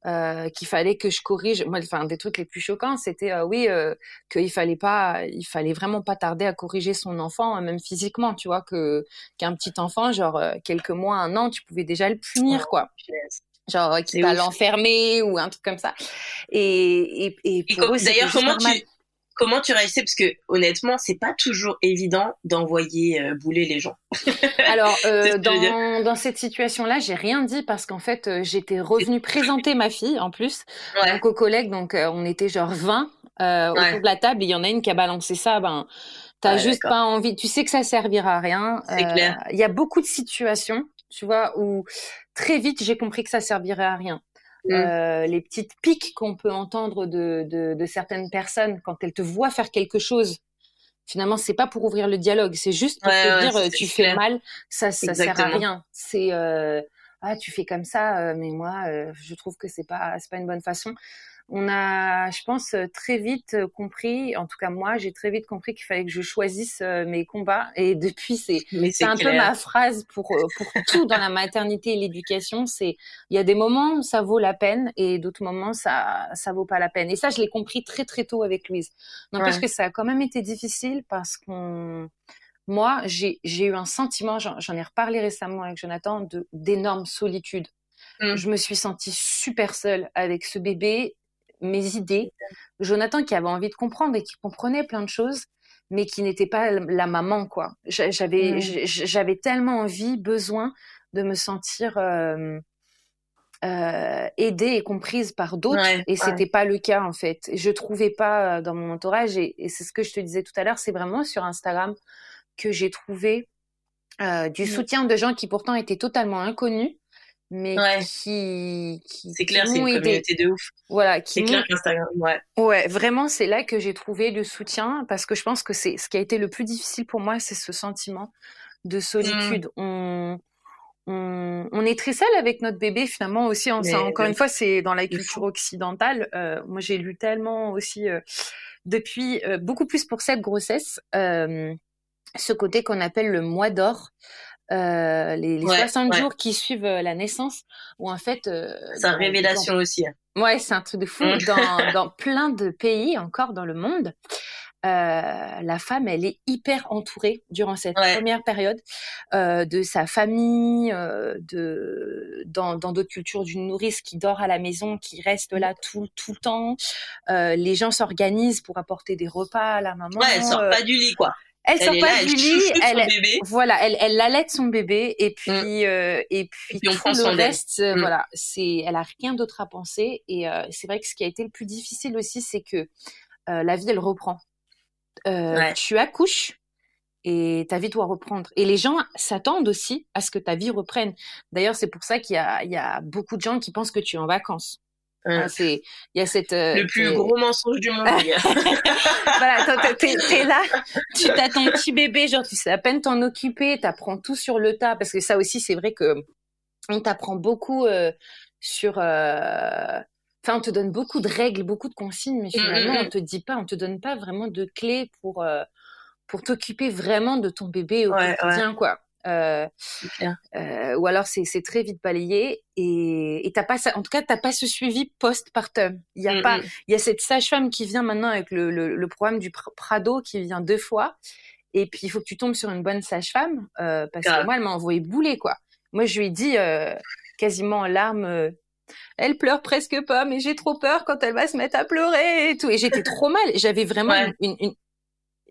euh, qu'il fallait que je corrige. Moi, enfin, des trucs les plus choquants, c'était euh, oui euh, qu'il fallait pas, il fallait vraiment pas tarder à corriger son enfant, même physiquement, tu vois, que qu'un petit enfant, genre euh, quelques mois, un an, tu pouvais déjà le punir, quoi. Genre qu'il va l'enfermer ou un truc comme ça. Et et, et, et d'ailleurs, comment tu comment tu réagissais? Parce que honnêtement c'est pas toujours évident d'envoyer euh, bouler les gens. Alors euh, dans, dans cette situation là j'ai rien dit parce qu'en fait euh, j'étais revenue présenter ma fille en plus donc aux collègues donc on était genre 20 autour de la table il y en a une qui a balancé ça ben t'as juste pas envie tu sais que ça servira à rien c'est clair. il y a beaucoup de situations tu vois où très vite j'ai compris que ça servirait à rien Mmh. Euh, les petites piques qu'on peut entendre de, de, de, certaines personnes quand elles te voient faire quelque chose. Finalement, c'est pas pour ouvrir le dialogue, c'est juste pour te dire euh, tu fais mal, ça ça sert à rien. C'est euh, ah tu fais comme ça, euh, mais moi euh, je trouve que c'est pas c'est pas une bonne façon on a, je pense, très vite compris, en tout cas moi, j'ai très vite compris qu'il fallait que je choisisse euh, mes combats. Et depuis, c'est c'est un peu ma phrase pour euh, pour tout dans la maternité et l'éducation. C'est il y a des moments où ça vaut la peine et d'autres moments ça ça vaut pas la peine. Et ça, je l'ai compris très très tôt avec Louise. N'empêche que ça a quand même été difficile parce qu'on moi, j'ai eu un sentiment, j'en ai reparlé récemment avec Jonathan, de d'énorme solitude. Mmh. Je me suis sentie super seule avec ce bébé mes idées. Jonathan qui avait envie de comprendre et qui comprenait plein de choses, mais qui n'était pas la maman, quoi. J'avais, j'avais tellement envie, besoin de me sentir euh, euh, aidée et comprise par d'autres, et c'était pas le cas en fait. Je trouvais pas euh, dans mon entourage, et, et c'est ce que je te disais tout à l'heure, c'est vraiment sur Instagram que j'ai trouvé euh, du soutien de gens qui pourtant étaient totalement inconnus mais qui, qui c'est clair c'est une communauté de ouf. Voilà c'est clair qu'Instagram ouais. Ouais vraiment c'est là que j'ai trouvé le soutien parce que je pense que c'est ce qui a été le plus difficile pour moi c'est ce sentiment de solitude. Mmh. on, on, on est très seul avec notre bébé finalement aussi encore une fois c'est dans la culture occidentale euh, moi j'ai lu tellement aussi euh, depuis euh, beaucoup plus pour cette grossesse ce côté qu'on appelle le mois d'or euh, les, les 60 jours qui suivent euh, la naissance, où en fait... Euh, c'est une révélation aussi. Hein. Ouais, c'est un truc de fou. Mm. Dans, dans plein de pays encore dans le monde, la femme, elle est hyper entourée durant cette première période de sa famille, de dans d'autres cultures d'une nourrice qui dort à la maison, qui reste là tout tout le temps. Les gens s'organisent pour apporter des repas à la maman. Ouais, elle sort pas du lit quoi. Elle, sort pas du lit, elle, voilà, elle, elle allait son bébé et puis mm. euh, et puis, tout le reste, euh, mm. voilà, c'est, elle a rien d'autre à penser et euh, c'est vrai que ce qui a été le plus difficile aussi, c'est que euh, la vie elle reprend. Tu accouches et ta vie doit reprendre. Et les gens s'attendent aussi à ce que ta vie reprenne. D'ailleurs, c'est pour ça qu'il y a, il y a beaucoup de gens qui pensent que tu es en vacances. Hein, c'est il y a cette euh, le plus gros mensonge du monde. voilà, t'es, là, tu t'as ton petit bébé, genre tu sais à peine t'en occuper, t'apprends tout sur le tas parce que ça aussi c'est vrai que on t'apprend beaucoup euh, sur euh... Enfin, on te donne beaucoup de règles, beaucoup de consignes, mais mmh, finalement, mmh, mmh. on te dit pas, on te donne pas vraiment de clés pour pour t'occuper vraiment de ton bébé au quotidien, quoi. Euh, euh, ou alors c'est très vite balayé et t'as pas ça, en tout cas t'as pas ce suivi post-partum. Il y a mmh, pas, mmh. il y a cette sage-femme qui vient maintenant avec le, le, le, programme du Prado qui vient deux fois et puis il faut que tu tombes sur une bonne sage-femme euh, parce que moi elle m'a envoyé bouler quoi. Moi je lui ai dit quasiment en larmes. Elle pleure presque pas, mais j'ai trop peur quand elle va se mettre à pleurer et tout. Et j'étais trop mal. J'avais vraiment une, une...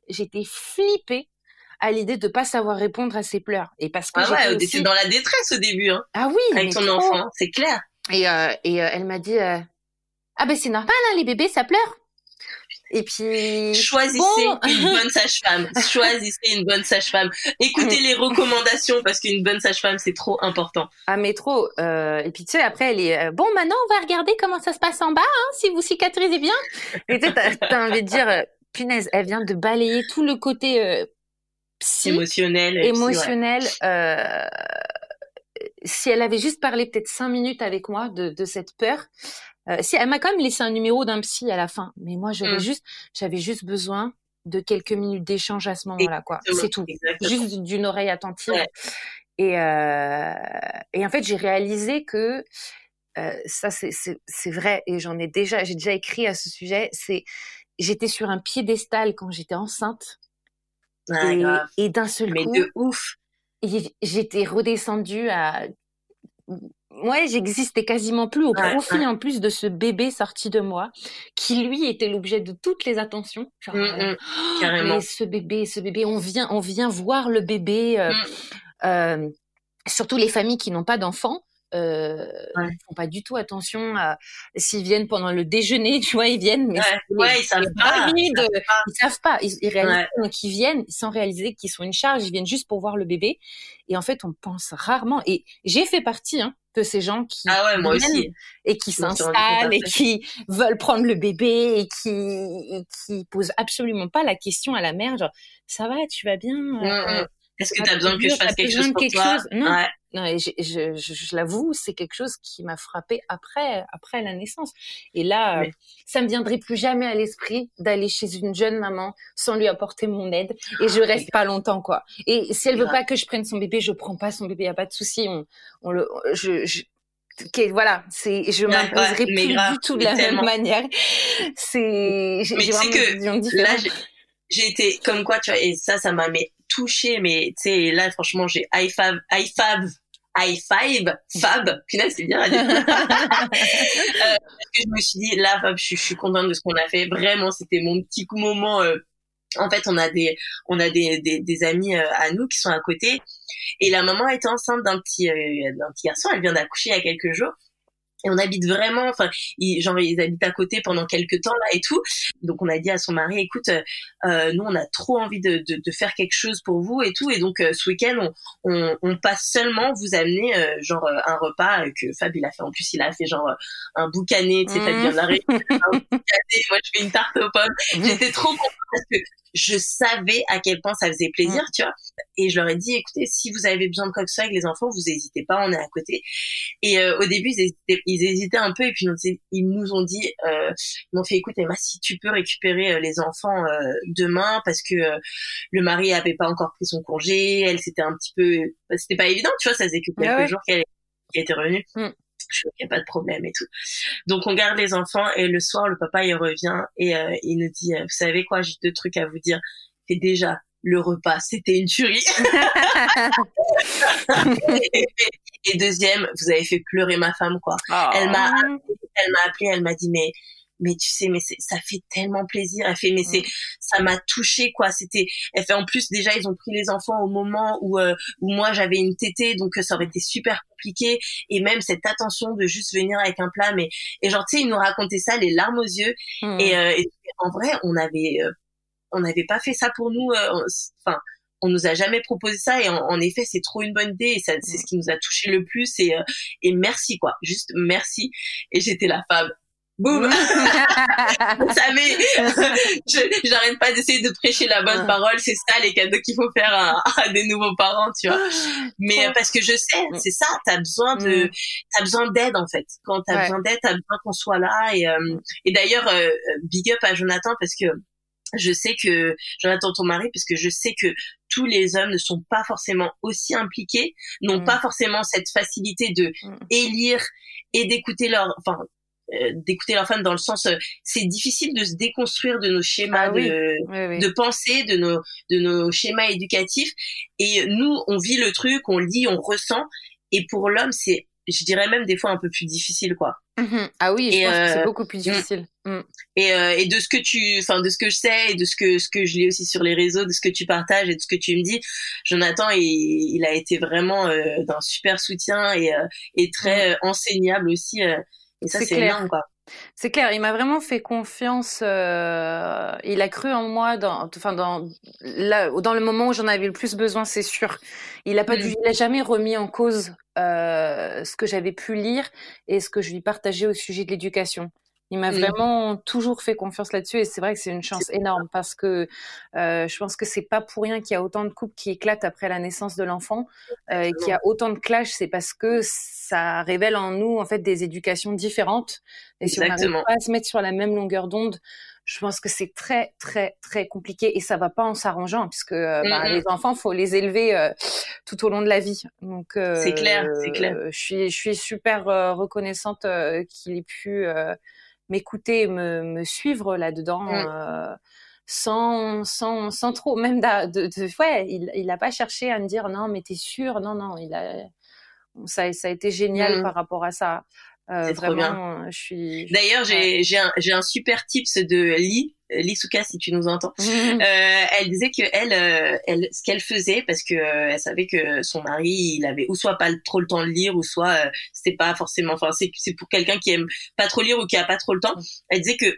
j'étais flippée à l'idée de pas savoir répondre à ses pleurs. Et parce que ah ouais, aussi... dans la détresse au début. Hein, ah oui, avec ton enfant, c'est clair. Et euh, et euh, elle m'a dit euh, ah ben c'est normal, hein, les bébés ça pleure. Et puis choisissez une bonne sage-femme. choisissez une bonne sage-femme. Écoutez les recommandations parce qu'une bonne sage-femme c'est trop important. Ah mais trop. Euh, et puis tu sais après elle est bon maintenant on va regarder comment ça se passe en bas hein, si vous cicatrisez bien. Et tu as, as envie de dire punaise elle vient de balayer tout le côté émotionnel. Émotionnel. Euh, si elle avait juste parlé peut-être cinq minutes avec moi de, de cette peur, euh, si elle m'a quand même laissé un numéro d'un psy à la fin, mais moi j'aurais mm. juste, j'avais juste besoin de quelques minutes d'échange à ce moment-là, quoi. C'est tout. Juste d'une oreille attentive. Et, euh, et en fait, j'ai réalisé que euh, ça, c'est vrai, et j'en ai déjà, j'ai déjà écrit à ce sujet. C'est, j'étais sur un piédestal quand j'étais enceinte et, d'un seul Mais coup, de ouf. J'étais redescendue à ouais, j'existais quasiment plus au profit en plus de ce bébé sorti de moi, qui lui était l'objet de toutes les attentions. Genre, mmh, mmh. Oh, carrément. ce bébé, ce bébé, on vient, on vient voir le bébé. Euh, mmh. euh, surtout les familles qui n'ont pas d'enfants euh, ils font pas du tout attention à s'ils viennent pendant le déjeuner, tu vois, ils viennent, mais ouais, ils, savent pas, ils, savent pas. Ils réalisent qu'ils viennent sans réaliser qu'ils sont une charge, ils viennent juste pour voir le bébé. Et en fait, on pense rarement. Et j'ai fait partie hein, de ces gens qui ah ouais, viennent et qui s'installent et qui veulent prendre le bébé et qui et qui posent absolument pas la question à la mère, genre ça va, tu vas bien? Mmh, mmh. Est-ce que tu as besoin que je fasse quelque chose pour toi? Non, non et je, je, je, l'avoue, c'est quelque chose qui m'a frappé après, après la naissance. Et là, ça me viendrait plus jamais à l'esprit d'aller chez une jeune maman sans lui apporter mon aide. Et je reste pas longtemps, quoi. Et si elle veut pas que je prenne son bébé, je prends pas son bébé, y a pas de souci. On, on le, je, je voilà, c'est, je m'imposerai plus du tout de la même manière. C'est, j'ai vraiment que, différente. j'ai été comme quoi, tu vois, et ça, ça m'a touché, mais tu là, franchement, j'ai high five, high five, high five, fab, punaise, c'est bien à euh, je me suis dit, là, Fab, je, suis contente de ce qu'on a fait. Vraiment, c'était mon petit moment. Euh, en fait, on a des, on a des, des, amis euh, à nous qui sont à côté, et la maman était enceinte d'un petit, d'un petit garçon. Elle vient d'accoucher il y a quelques jours et on habite vraiment enfin ils, genre ils habitent à côté pendant quelques temps là et tout donc on a dit à son mari écoute euh, euh nous on a trop envie de, de, de, faire quelque chose pour vous et tout et donc euh, ce week-end on, on, on, passe seulement vous amener euh, genre un repas que Fab il a fait en plus il a fait genre un boucané tu sais Fab vient d'arriver un boucané moi je fais une tarte aux pommes mmh. j'étais trop contente parce que je savais à quel point ça faisait plaisir, mm. tu vois. Et je leur ai dit, écoutez, si vous avez besoin de quoi que ce soit avec les enfants, vous hésitez pas, on est à côté. Et euh, au début, ils hésitaient, ils hésitaient un peu, et puis ils nous ont dit, euh, ils m'ont fait, écoute, Emma, si tu peux récupérer euh, les enfants euh, demain, parce que le mari avait pas encore pris son congé, elle c'était un petit peu, c'était pas évident, tu vois, ça faisait que quelques ah jours qu'elle était revenue. Mm il n'y a pas de problème et tout. Donc on garde les enfants et le soir le papa il revient et euh, il nous dit euh, vous savez quoi j'ai deux trucs à vous dire. Et déjà le repas c'était une tuerie. et, deuxième vous avez fait pleurer ma femme quoi. Oh. Elle m'a elle m'a appelé elle m'a dit mais mais tu sais mais ça fait tellement plaisir elle fait mais c'est ça m'a touché quoi c'était elle fait en plus déjà ils ont pris les enfants au moment où euh, où moi j'avais une tétée donc ça aurait été super compliqué et même cette attention de juste venir avec un plat mais et genre tu sais ils nous racontaient ça les larmes aux yeux mmh. euh, et, en vrai on avait euh, on n'avait pas fait ça pour nous enfin on nous a jamais proposé ça et en, effet c'est trop une bonne idée et ça c'est mmh. ce qui nous a touché le plus et et merci quoi. Juste merci. Et j'étais la femme. Boum! Vous savez j'arrête pas d'essayer de prêcher la bonne parole c'est ça les cadeaux qu'il faut faire à, des nouveaux parents tu vois. Mais parce que je sais c'est ça t'as besoin de mm. t'as besoin d'aide en fait. Quand t'as besoin d'aide t'as besoin qu'on soit là et euh, et d'ailleurs euh, big up à Jonathan parce que je sais que Jonathan ton mari parce que je sais que tous les hommes ne sont pas forcément aussi impliqués, n'ont mm. pas forcément cette facilité de mm. élire et d'écouter leur, enfin, euh, d'écouter leur femme dans le sens euh, c'est difficile de se déconstruire de nos schémas ah de, de pensée de nos de nos schémas éducatifs et nous on vit le truc on lit on ressent et pour l'homme c'est je dirais même des fois un peu plus difficile quoi mm-hmm. ah oui je pense que c'est euh, beaucoup plus mm. difficile mm. et et de ce que tu enfin de ce que je sais et de ce que ce que je lis aussi sur les réseaux de ce que tu partages et de ce que tu me dis Jonathan il, il a été vraiment d'un super soutien et et très mm. enseignable aussi et ça, c'est énorme, quoi. C'est clair, il m'a vraiment fait confiance. Euh, il a cru en moi dans, enfin dans, là, dans le moment où j'en avais le plus besoin, c'est sûr. Il a pas dû, mm. il a jamais remis en cause euh, ce que j'avais pu lire et ce que je lui partageais au sujet de l'éducation. Il m'a vraiment toujours fait confiance là-dessus et c'est vrai que c'est une chance énorme parce que euh, je pense que c'est pas pour rien qu'il y a autant de couples qui éclatent après la naissance de l'enfant et qu'il y a autant de clash, c'est parce que ça révèle en nous en fait des éducations différentes et si on n'arrive pas à se mettre sur la même longueur d'onde, je pense que c'est très très très compliqué et ça va pas en s'arrangeant puisque euh, bah, les enfants faut les élever euh, tout au long de la vie donc c'est clair c'est clair je suis je suis super reconnaissante qu'il ait pu m'écouter, me, me suivre là-dedans. Mmh. Euh, sans, sans, sans trop, même de, de, ouais, il, il a pas cherché à me dire non, mais t'es sûr, non, non, il a, ça, ça a été génial mmh. par rapport à ça. Euh, vraiment, bien. je suis. D'ailleurs, j'ai j'ai un un super tips de Lee Lisuka si tu nous entends. euh, elle disait que elle euh, elle ce qu'elle faisait parce que euh, elle savait que son mari il avait ou soit pas trop le temps de lire ou soit euh, c'était pas forcément enfin c'est c'est pour quelqu'un qui aime pas trop lire ou qui a pas trop le temps. Elle disait que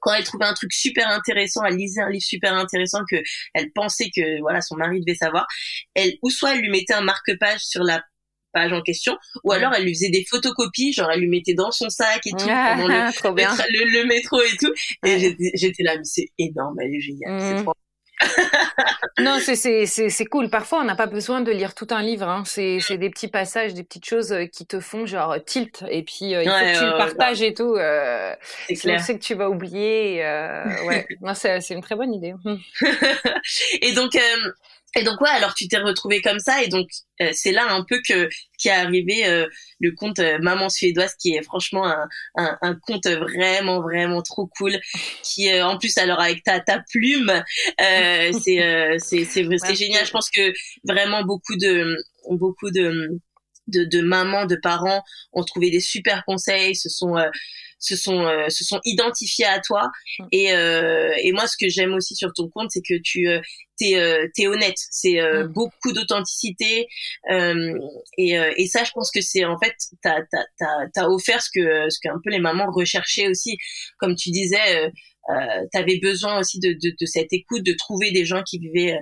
quand elle trouvait un truc super intéressant, elle lisait un livre super intéressant que elle pensait que voilà son mari devait savoir, elle ou soit elle lui mettait un marque-page sur la page en question, ou alors elle lui faisait des photocopies, genre elle lui mettait dans son sac et tout, pendant le, le, métro et tout. Et j'étais là, mais c'est énorme, elle est géniale, c'est mm. trop non, c'est c'est cool. Parfois, on n'a pas besoin de lire tout un livre. Hein. C'est des petits passages, des petites choses euh, qui te font genre tilt. Et puis euh, il faut que tu le partages et tout. Euh, c'est que tu vas oublier. Euh, ouais, c'est une très bonne idée. et donc, euh, et donc ouais, alors tu t'es retrouvé comme ça et donc euh, c'est là un peu que qui est arrivé euh, le conte euh, Maman suédoise qui est franchement un, un, un conte vraiment vraiment trop cool qui en plus alors avec ta ta plume c'est c'est c'est génial. Je pense que vraiment beaucoup de beaucoup de de, de mamans, de parents ont trouvé des super conseils, se sont se sont euh, se sont identifiés à toi. Mm. et euh, et moi ce que j'aime aussi sur ton compte c'est que tu euh, t'es euh, t'es honnête. C'est mm. beaucoup d'authenticité. Et et ça je pense que c'est en fait t'as t'as t'as t'as offert ce que ce qu'un peu les mamans recherchaient aussi. Comme tu disais euh, t'avais besoin aussi de, de, de cette écoute de trouver des gens qui vivaient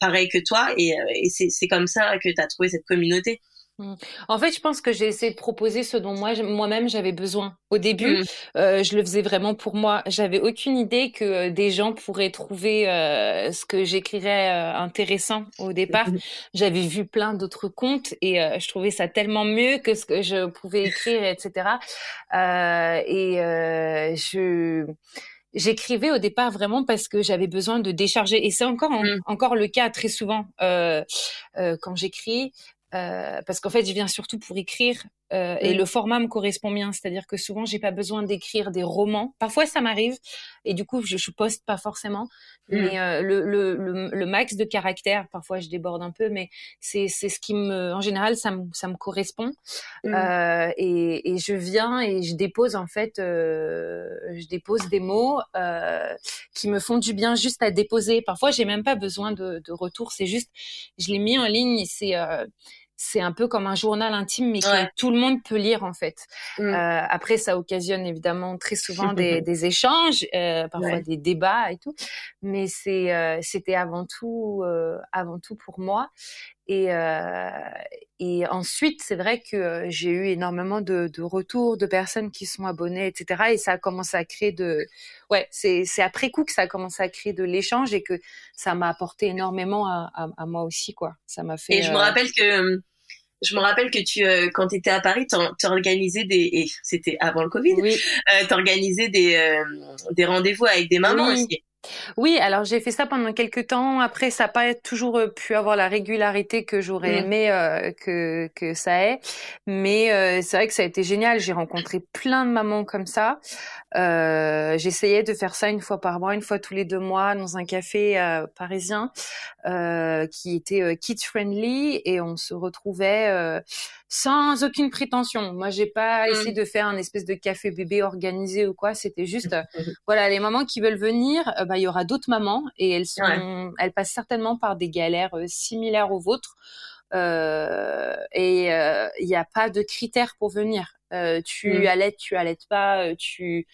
pareil que toi. Et, et c'est c'est comme ça que tu as trouvé cette communauté Mmh. En fait, je pense que j'ai essayé de proposer ce dont moi moi-même j'avais besoin. Au début, mmh. euh, je le faisais vraiment pour moi. J'avais aucune idée que euh, des gens pourraient trouver euh, ce que j'écrirais euh, intéressant au départ. Mmh. J'avais vu plein d'autres contes et euh, je trouvais ça tellement mieux que ce que je pouvais écrire, etc. et je j'écrivais au départ vraiment parce que j'avais besoin de décharger et c'est encore encore le cas très souvent euh, euh, quand j'écris parce qu'en fait, je viens surtout pour écrire euh, et le format me correspond bien. C'est-à-dire que souvent, j'ai pas besoin d'écrire des romans. Parfois, ça m'arrive et du coup, je, je poste pas forcément. Mmh. Mais euh, le, le, le, le, max de caractère, parfois, je déborde un peu, mais c'est c'est ce qui me, en général, ça me ça me correspond. Mmh. Euh, et, et je viens et je dépose en fait, je dépose des mots qui me font du bien juste à déposer. Parfois, j'ai même pas besoin de, de retour. C'est juste, je l'ai mis en ligne. C'est c'est un peu comme un journal intime, mais que tout le monde peut lire en fait. Mm. Euh, après, ça occasionne évidemment très souvent des, des échanges, euh, parfois des débats et tout, mais c'est euh, c'était avant tout euh, avant tout pour moi. Et, euh, et ensuite, c'est vrai que j'ai eu énormément de, de, retours de personnes qui sont abonnées, etc. Et ça a commencé à créer de, ouais, c'est c'est après coup que ça a commencé à créer de l'échange et que ça m'a apporté énormément à, à, à, moi aussi, quoi. Ça m'a fait. Et je me rappelle que je me rappelle que tu, euh, quand tu étais à Paris, tu organisais des, et c'était avant le Covid, oui. euh, tu organisais des, euh, des rendez-vous avec des mamans aussi. Oui, alors j'ai fait ça pendant quelques temps. Après, ça n'a pas toujours euh, pu avoir la régularité que j'aurais mmh. aimé euh, que, que ça ait. Mais euh, c'est vrai que ça a été génial. J'ai rencontré plein de mamans comme ça. Euh, J'essayais de faire ça une fois par mois, une fois tous les deux mois dans un café euh, parisien qui était kids friendly et on se retrouvait sans aucune prétention. Moi, j'ai pas mmh. essayé de faire un espèce de café bébé organisé ou quoi. C'était juste, voilà, les mamans qui veulent venir bah, il y aura d'autres mamans et elles sont, elles passent certainement par des galères euh, similaires aux vôtres. Euh, et euh, il n'y a pas de critères pour venir. Euh, tu mmh. allaites, tu allaites pas, tu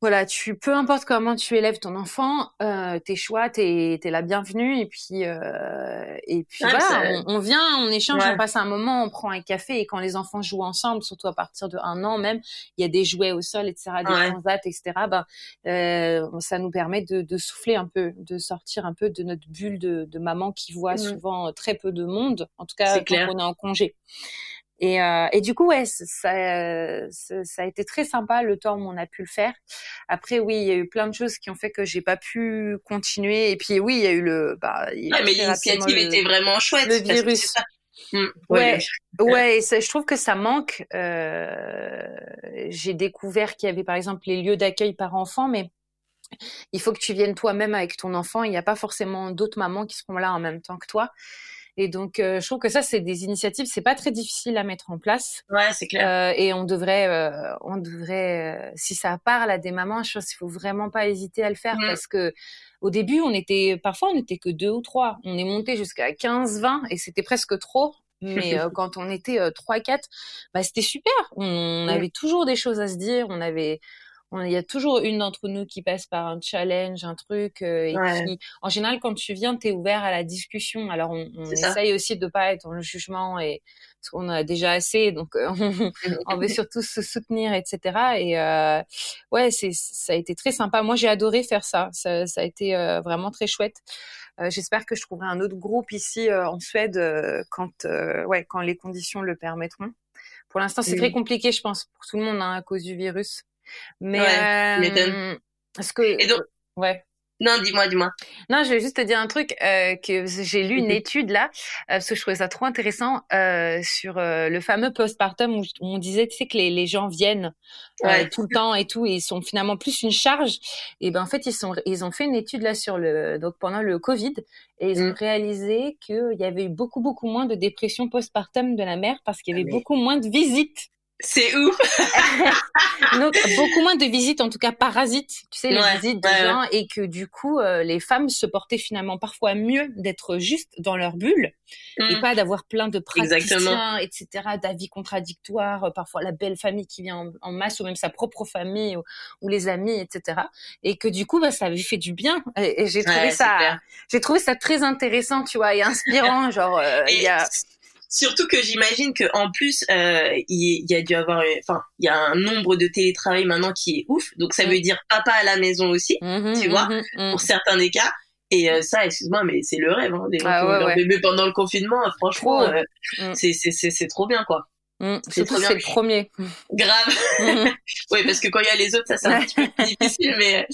voilà, tu peu importe comment tu élèves ton enfant, euh, tes choix, t'es es la bienvenue et puis euh, et puis voilà, on, vient, on échange, on passe un moment, on prend un café et quand les enfants jouent ensemble, surtout à partir de un an même, il y a des jouets au sol, etc., des transats, etc. Ben euh, ça nous permet de, de, souffler un peu, de sortir un peu de notre bulle de, de maman qui voit mmh. souvent très peu de monde, en tout cas quand on est en congé. Et, euh, et du coup, ouais, ça, ça, a été très sympa le temps où on a pu le faire. Après, oui, il y a eu plein de choses qui ont fait que j'ai pas pu continuer. Et puis, oui, il y a eu le. Bah, il mais l'initiative était vraiment chouette. Le virus. Mmh, ouais, ouais, je trouve que ça manque. Euh, j'ai découvert qu'il y avait par exemple les lieux d'accueil par enfant, mais il faut que tu viennes toi-même avec ton enfant. Il n'y a pas forcément d'autres mamans qui seront là en même temps que toi. Et donc, je trouve que ça, c'est des initiatives, c'est pas très difficile à mettre en place. Ouais, c'est clair. et on devrait, on devrait, si ça parle à des mamans, je pense qu'il faut vraiment pas hésiter à le faire mmh. parce que au début, on était, parfois, on n'était que deux ou trois. On est monté jusqu'à 15, 20 et c'était presque trop. Mais quand on était trois, quatre, bah, c'était super. On, mmh. avait toujours des choses à se dire. On avait, il y a toujours une d'entre nous qui passe par un challenge, un truc, euh, et qui, en général, quand tu viens, tu es ouvert à la discussion. Alors, on, on essaye aussi de pas être dans le jugement, et parce qu'on a déjà assez, donc euh, on, veut surtout se soutenir, etc. Et euh, ouais, c'est, ça a été très sympa. Moi, j'ai adoré faire ça. Ça, ça a été euh, vraiment très chouette. j'espère que je trouverai un autre groupe ici en Suède quand, ouais, quand les conditions le permettront. Pour l'instant, c'est très compliqué, je pense, pour tout le monde hein, à cause du virus. Mais ouais, euh, ce que et donc ouais. Non, dis-moi, dis-moi. Non, je vais juste te dire un truc euh, que j'ai lu une étude là euh, parce que je trouvais ça trop intéressant euh, sur le fameux postpartum où, on disait tu sais que les, les gens viennent tout le temps et tout et ils sont finalement plus une charge. Et ben en fait ils sont ils ont fait une étude là sur le donc pendant le Covid et ils ont mmh. réalisé qu'il y avait eu beaucoup beaucoup moins de dépression postpartum de la mère parce qu'il y avait ah, beaucoup moins de visites. C'est ouf. Donc beaucoup moins de visites, en tout cas parasites, tu sais, les visites de gens, et que du coup, euh, les femmes se portaient finalement parfois mieux d'être juste dans leur bulle et mm. pas d'avoir plein de praticiens, etc., d'avis contradictoires, euh, parfois la belle famille qui vient en, masse ou même sa propre famille ou, les amis, etc. Et que du coup, bah, ça avait fait du bien. Et, j'ai trouvé ça, j'ai trouvé ça très intéressant, tu vois, et inspirant. genre, euh, il y a Surtout que j'imagine que en plus euh, il y, a dû avoir, enfin il y a un nombre de télétravail maintenant qui est ouf, donc ça mm. veut dire papa à la maison aussi, mm-hmm, tu vois, mm-hmm, mm. pour certains des cas. Et euh, ça, excuse-moi, mais c'est le rêve, hein, des ah, ouais, bébé pendant le confinement. Franchement, euh, mm. c'est c'est c'est trop bien quoi. c'est trop bien. C'est le premier. Grave. oui, parce que quand il y a les autres, ça c'est un petit peu difficile. Mais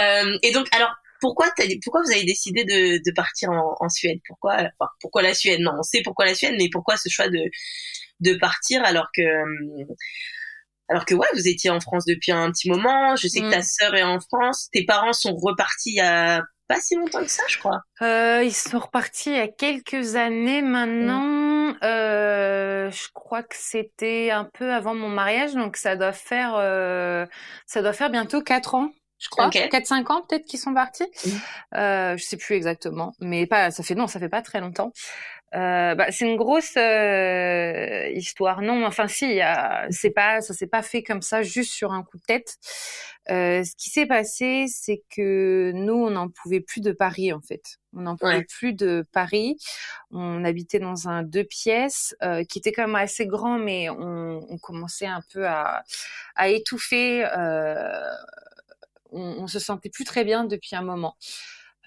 euh, et donc alors pourquoi, pourquoi vous avez décidé de, de partir en, en, Suède? Pourquoi, enfin, pourquoi la Suède? Non, on sait pourquoi la Suède, mais pourquoi ce choix de, de partir alors que, alors que ouais, vous étiez en France depuis un petit moment. Je sais que ta mm. sœur est en France. Tes parents sont repartis il y a pas si longtemps que ça, je crois. Euh, ils sont repartis il y a quelques années maintenant. Euh, je crois que c'était un peu avant mon mariage, donc ça doit faire, euh, ça doit faire bientôt quatre ans je crois. Okay. 4-5 ans peut-être qu'ils sont partis. Mmh. Euh, je sais plus exactement, mais pas. Ça fait non, ça fait pas très longtemps. Euh, bah, c'est une grosse euh, histoire. Non, enfin si, c'est pas, ça s'est pas fait comme ça, juste sur un coup de tête. Euh, ce qui s'est passé, c'est que nous, on n'en pouvait plus de Paris en fait. On n'en pouvait plus de Paris. On habitait dans un deux pièces euh, qui était quand même assez grand, mais on, on commençait un peu à, à étouffer. Euh, on, se sentait plus très bien depuis un moment.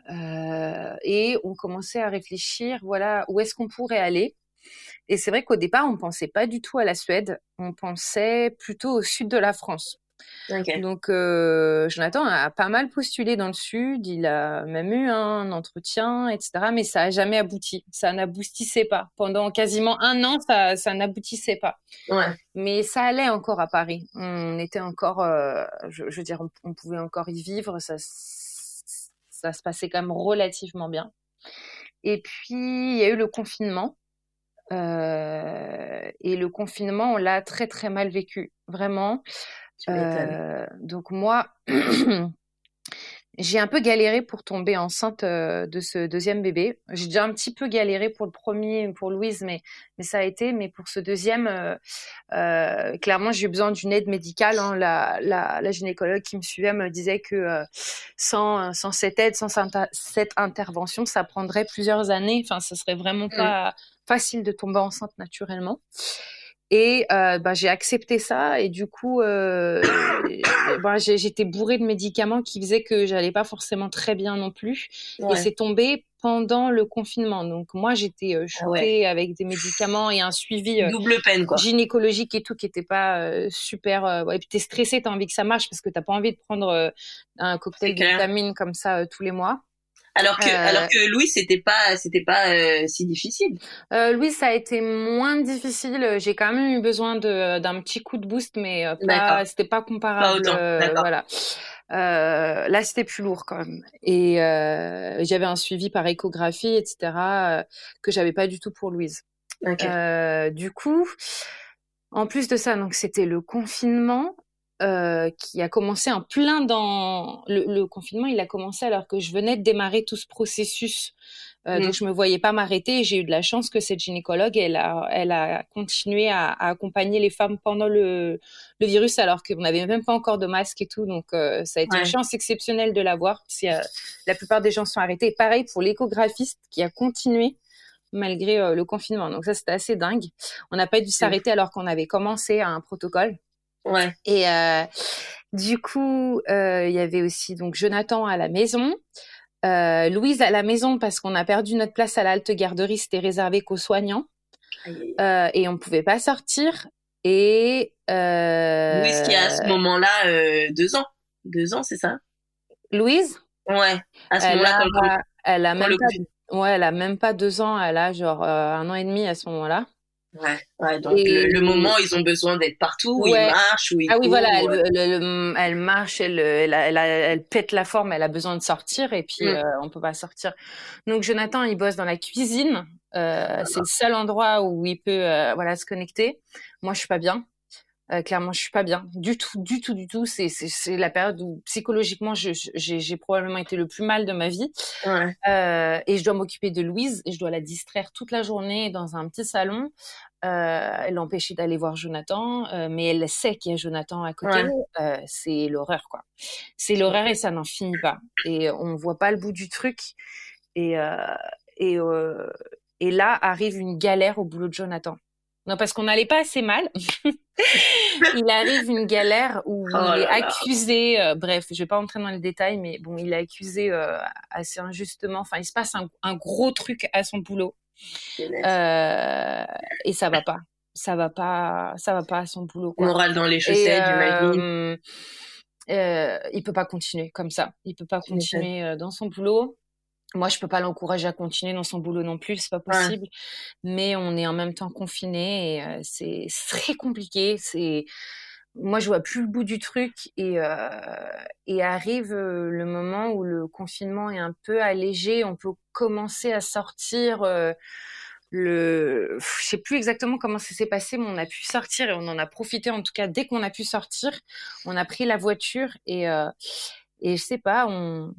Euh, et on commençait à réfléchir, voilà, où est-ce qu'on pourrait aller. Et c'est vrai qu'au départ, on pensait pas du tout à la Suède, on pensait plutôt au sud de la France. Donc euh, Jonathan a pas mal postulé dans le sud, il a même eu un entretien, etc. Mais ça a jamais abouti, ça n'aboutissait pas. Pendant quasiment un an, ça, ça n'aboutissait pas. Ouais. Mais ça allait encore à Paris. On était encore, euh, je, je, veux dire, on, pouvait encore y vivre. Ça, ça se passait quand même relativement bien. Et puis il y a eu le confinement. Euh, et le confinement, on l'a très très mal vécu, vraiment. Euh, donc moi, j'ai un peu galéré pour tomber enceinte euh, de ce deuxième bébé. J'ai déjà un petit peu galéré pour le premier, pour Louise, mais, mais ça a été. Mais pour ce deuxième, euh, euh clairement, j'ai eu besoin d'une aide médicale. Hein. La, la, la, gynécologue qui me suivait me disait que euh, sans, sans cette aide, sans cette intervention, ça prendrait plusieurs années. Enfin, ce serait vraiment mmh. pas facile de tomber enceinte naturellement. Et euh, bah, j'ai accepté ça et du coup, euh, bah, j'étais bourrée de médicaments qui faisaient que j'allais pas forcément très bien non plus. Et c'est tombé pendant le confinement. Donc moi, j'étais euh, ah avec des médicaments et un suivi euh, double peine quoi. gynécologique et tout qui était pas euh, super. Euh, et puis t'es stressé, t'as envie que ça marche parce que t'as pas envie de prendre un cocktail de vitamines comme ça tous les mois. Alors que, euh... alors que Louis, c'était pas, c'était pas euh, si difficile. Euh, Louis, ça a été moins difficile. J'ai quand même eu besoin de d'un petit coup de boost, mais euh, pas, c'était pas comparable. Pas autant, voilà. Euh, là, c'était plus lourd quand même. Et euh, j'avais un suivi par échographie, etc., que j'avais pas du tout pour Louise. Euh, du coup, en plus de ça, donc c'était le confinement. Euh, qui a commencé en plein dans le, le, confinement. Il a commencé alors que je venais de démarrer tout ce processus euh, Donc je me voyais pas m'arrêter. J'ai eu de la chance que cette gynécologue, elle a, elle a continué à, à accompagner les femmes pendant le, le virus, alors qu'on n'avait même pas encore de masque et tout. Donc euh, ça a été une chance exceptionnelle de l'avoir. La plupart des gens sont arrêtés. Et pareil pour l'échographiste qui a continué malgré le confinement. Donc ça c'était assez dingue. On n'a pas dû s'arrêter alors qu'on avait commencé un protocole. Ouais. Et du coup, il y avait aussi donc Jonathan à la maison. Euh, Louise à la maison parce qu'on a perdu notre place à l'halte garderie, c'était réservé qu'aux soignants euh, et on pouvait pas sortir. Et euh... Louise qui a à ce moment-là euh, deux ans, deux ans, c'est ça? Louise? Ouais, à ce moment-là quand elle a même pas, ouais, elle a même pas deux ans, elle a genre euh, un an et demi à ce moment-là. Ouais, ouais, donc le, moment ils ont besoin d'être partout, où ils marchent, où ils Ah oui, voilà, elle, marche, elle, elle, elle, elle, pète la forme, elle a besoin de sortir et puis mm. euh, on peut pas sortir. Donc Jonathan, il bosse dans la cuisine, euh, c'est le seul endroit où il peut euh, voilà se connecter. Moi, je suis pas bien. Euh, clairement, je suis pas bien du tout, du tout, du tout. C'est c'est la période où psychologiquement j'ai probablement été le plus mal de ma vie. Ouais. Euh, et je dois m'occuper de Louise et je dois la distraire toute la journée dans un petit salon. Euh, elle l'empêcher d'aller voir Jonathan, euh, mais elle sait qu'il y a Jonathan à côté. C'est l'horreur, quoi. C'est l'horreur et ça n'en finit pas. Et on voit pas le bout du truc. Et et et là arrive une galère au boulot de Jonathan. Non, parce qu'on n'allait pas assez mal. il arrive une galère où oh il est accusé. Euh, bref, je vais pas entrer dans les détails, mais bon, il est accusé euh, assez injustement. Enfin, il se passe un, un gros truc à son boulot euh, et ça va pas. Ça va pas. Ça va pas à son boulot. Quoi. Moral dans les chaussettes, j'imagine. Il peut pas continuer comme ça. Il peut pas continuer dans son boulot moi, je peux pas l'encourager à continuer dans son boulot non plus, c'est pas possible. Ouais. Mais on est en même temps confiné et euh, c'est très compliqué. C'est moi, je vois plus le bout du truc et euh, et arrive euh, le moment où le confinement est un peu allégé, on peut commencer à sortir. Le, je sais plus exactement comment ça s'est passé, mais on a pu sortir et on en a profité. En tout cas, dès qu'on a pu sortir, on a pris la voiture et et je sais pas, on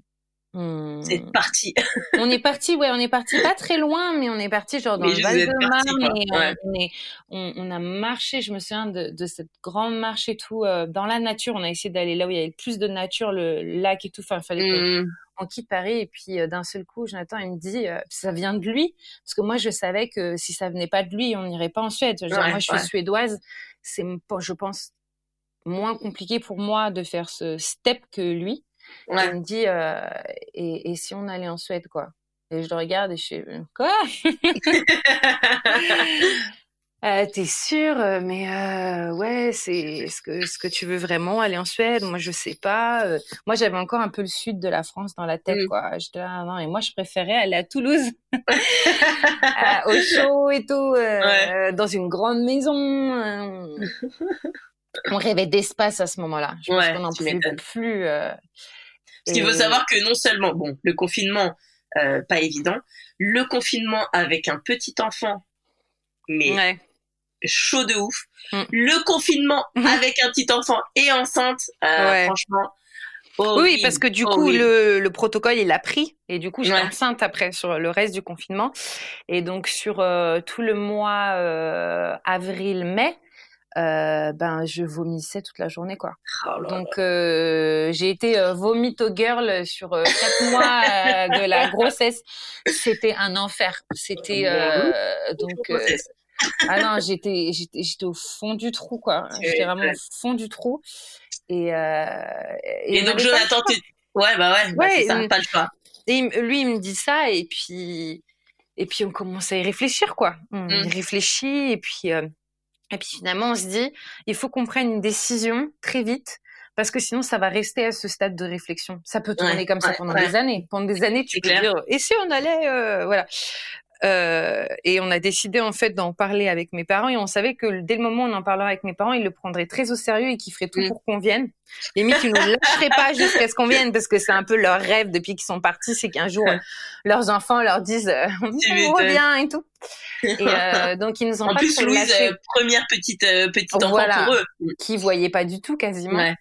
c'est parti. on est parti, ouais, on est parti pas très loin, mais on est parti genre dans mais le Val de Marne et ouais. on, est, on, on, a marché. Je me souviens de, de cette grande marche et tout euh, dans la nature. On a essayé d'aller là où il y avait le plus de nature, le lac et tout. Enfin, il fallait qu'on quitte Paris. Et puis euh, d'un seul coup, Jonathan, il me dit, euh, ça vient de lui, parce que moi, je savais que si ça venait pas de lui, on n'irait pas en Suède. Je dire, moi, je suis suédoise. C'est, je pense, moins compliqué pour moi de faire ce step que lui. Ouais. Il me dit, euh, et, et, si on allait en Suède, quoi? Et je le regarde et je fais, quoi? Euh, T'es sûr Mais euh, ouais, c'est ce que ce que tu veux vraiment aller en Suède? Moi, je sais pas. Euh, moi, j'avais encore un peu le sud de la France dans la tête, mmh. quoi. J'étais là, non, et moi, je préférais aller à Toulouse, euh, au chaud et tout, euh, ouais. dans une grande maison on rêvait d'espace à ce moment-là. Je ouais, pense qu'on n'en pouvait plus. Euh, Parce qu'il faut savoir que non seulement, bon, le confinement, euh, pas évident, le confinement avec un petit enfant, mais ouais. chaud de ouf, mm. le confinement avec un petit enfant et enceinte, euh, ouais. franchement. Horrible, oui, parce que du coup, le, le, protocole, il a pris. Et du coup, j'étais ouais. enceinte après sur le reste du confinement. Et donc, sur euh, tout le mois euh, avril-mai, euh, ben je vomissais toute la journée quoi. Oh là donc euh, j'ai été euh, vomito girl sur euh, quatre mois de la grossesse. C'était un enfer. C'était donc ah non j'étais j'étais j'étais au fond du trou quoi. J'étais vraiment au fond du trou. Et et, et donc Jonathan tu ouais bah ouais, bah, ouais ça, pas le choix. Et lui il me dit ça et puis et puis on commence à y réfléchir quoi. On mm. y réfléchit et puis et puis finalement, on se dit, il faut qu'on prenne une décision très vite parce que sinon, ça va rester à ce stade de réflexion. Ça peut tourner ouais, comme ça ouais, pendant ouais. des années. Pendant des années, tu peux clair. dire, et si on allait, euh, voilà. Euh, et on a décidé en fait d'en parler avec mes parents et on savait que dès le moment où on en parlerait avec mes parents, ils le prendraient très au sérieux et qu'ils feraient tout mm. pour qu'on vienne. Limite, ils ne lâcheraient pas jusqu'à ce qu'on vienne parce que c'est un peu leur rêve depuis qu'ils sont partis, c'est qu'un jour leurs enfants leur disent euh, on revient et tout. Et euh, donc ils nous ont en pas plus Louise euh, première petite euh, petite enfant voilà, pour eux, qui voyaient pas du tout quasiment. Ouais.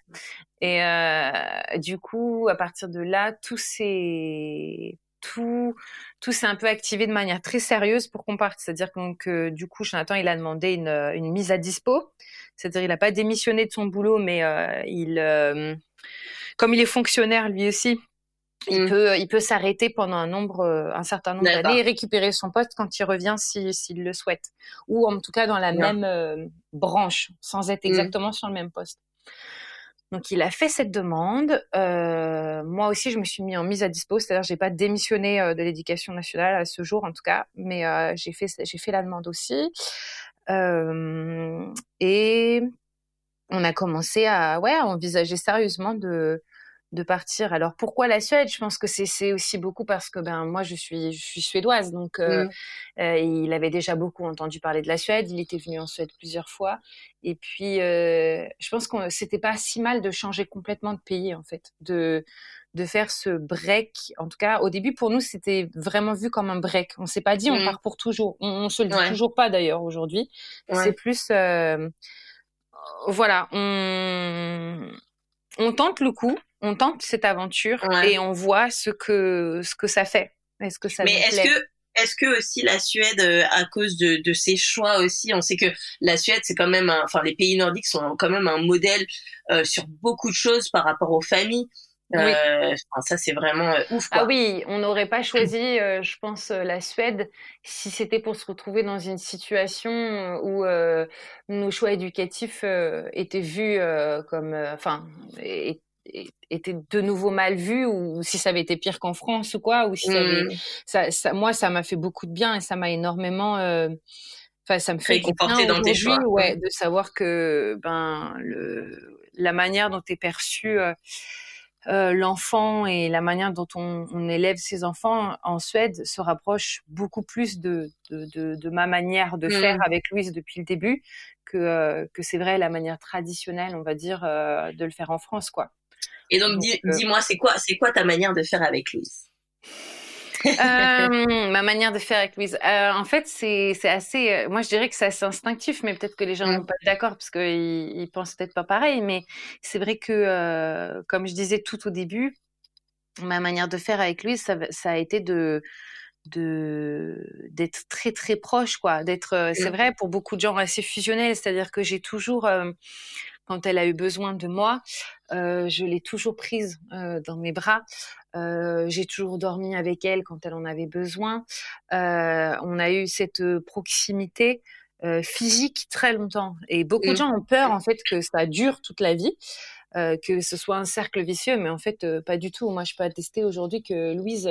Et euh, du coup, à partir de là, tout s'est tout tout s'est un peu activé de manière très sérieuse pour qu'on parte. C'est-à-dire que du coup, Jonathan, il a demandé une, une mise à dispo. C'est-à-dire, il n'a pas démissionné de son boulot, mais euh, il, euh, comme il est fonctionnaire lui aussi, il mmh. peut, il peut s'arrêter pendant un nombre, un certain nombre d'années et récupérer son poste quand il revient s'il si, le souhaite, ou en tout cas dans la même euh, branche, sans être mmh. exactement sur le même poste. Donc il a fait cette demande. Euh, moi aussi, je me suis mis en mise à dispo, c'est-à-dire j'ai pas démissionné euh, de l'éducation nationale à ce jour en tout cas, mais euh, j'ai fait j'ai fait la demande aussi. Et on a commencé à ouais à envisager sérieusement de de partir. Alors pourquoi la Suède? Je pense que c'est aussi beaucoup parce que ben moi je suis je suis suédoise donc euh, mmh. euh, il avait déjà beaucoup entendu parler de la Suède. Il était venu en Suède plusieurs fois et puis euh, je pense que c'était pas si mal de changer complètement de pays en fait, de de faire ce break. En tout cas, au début pour nous c'était vraiment vu comme un break. On s'est pas dit on mmh. part pour toujours. On, on se le dit toujours pas d'ailleurs aujourd'hui. C'est plus voilà on on tente le coup on tente cette aventure et on voit ce que ce que ça fait. Est-ce que ça Mais est-ce que est-ce que aussi la Suède, euh, à cause de, de ses choix aussi, on sait que la Suède, c'est quand même, un, enfin les pays nordiques sont quand même un modèle euh, sur beaucoup de choses par rapport aux familles. Euh, ça c'est vraiment euh, ouf. Quoi. Ah oui, on n'aurait pas choisi, euh, je pense, la Suède si c'était pour se retrouver dans une situation où nos choix éducatifs étaient vus comme, enfin, était de nouveau mal vu ou si ça avait été pire qu'en France ou quoi ou si ça, avait, mmh. ça, ça, moi ça m'a fait beaucoup de bien et ça m'a énormément enfin ça me fait conforter dans tes choix ouais de savoir que ben le la manière dont est perçu euh, l'enfant et la manière dont on, on, élève ses enfants en Suède se rapproche beaucoup plus de, de, de, de ma manière de mmh. faire avec Louise depuis le début que, euh, que c'est vrai la manière traditionnelle, on va dire, euh, de le faire en France, quoi. Et donc, dis-moi, c'est quoi, c'est quoi ta manière de faire avec Louise? Ma manière de faire avec Louise. Euh, en fait, c'est assez. Moi, je dirais que c'est assez instinctif, mais peut-être que les gens ne sont pas d'accord parce qu'ils ils pensent peut-être pas pareil. Mais c'est vrai que, comme je disais tout au début, ma manière de faire avec Louise, ça, ça a été de de d'être très très proche quoi d'être c'est vrai pour beaucoup de gens assez fusionnel c'est-à-dire que j'ai toujours quand elle a eu besoin de moi, euh, je l'ai toujours prise euh, dans mes bras. Euh, j'ai toujours dormi avec elle quand elle en avait besoin. Euh, on a eu cette proximité euh, physique très longtemps. Et beaucoup de gens ont peur en fait que ça dure toute la vie. que ce soit un cercle vicieux, mais en fait pas du tout. Moi, je peux attester aujourd'hui que Louise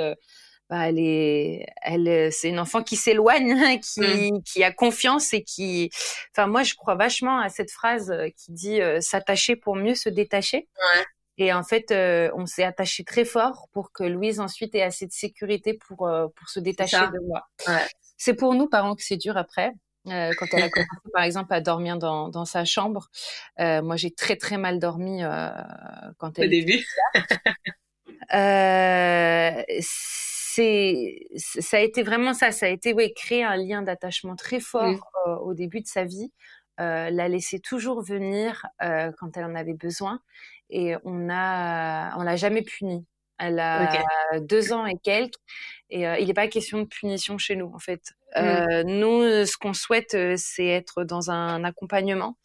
bah, elle est, elle, c'est une enfant qui s'éloigne, hein, qui, mmh. qui a confiance et qui, enfin, moi, je crois vachement à cette phrase qui dit euh, s'attacher pour mieux se détacher. Ouais. Et en fait, euh, on s'est attaché très fort pour que Louise ensuite ait assez de sécurité pour pour se détacher de moi. Ouais. C'est pour nous parents que c'est dur après. quand elle a commencé par exemple à dormir dans, dans sa chambre, moi j'ai très très mal dormi quand elle. Au début. euh, c'est ça a été vraiment ça ça a été ouais créer un lien d'attachement très fort euh, au début de sa vie euh, la laisser toujours venir euh, quand elle en avait besoin et on a on l'a jamais punie elle a deux ans et quelques et euh, il n'est pas question de punition chez nous en fait. Mmh. nous ce qu'on souhaite c'est être dans un accompagnement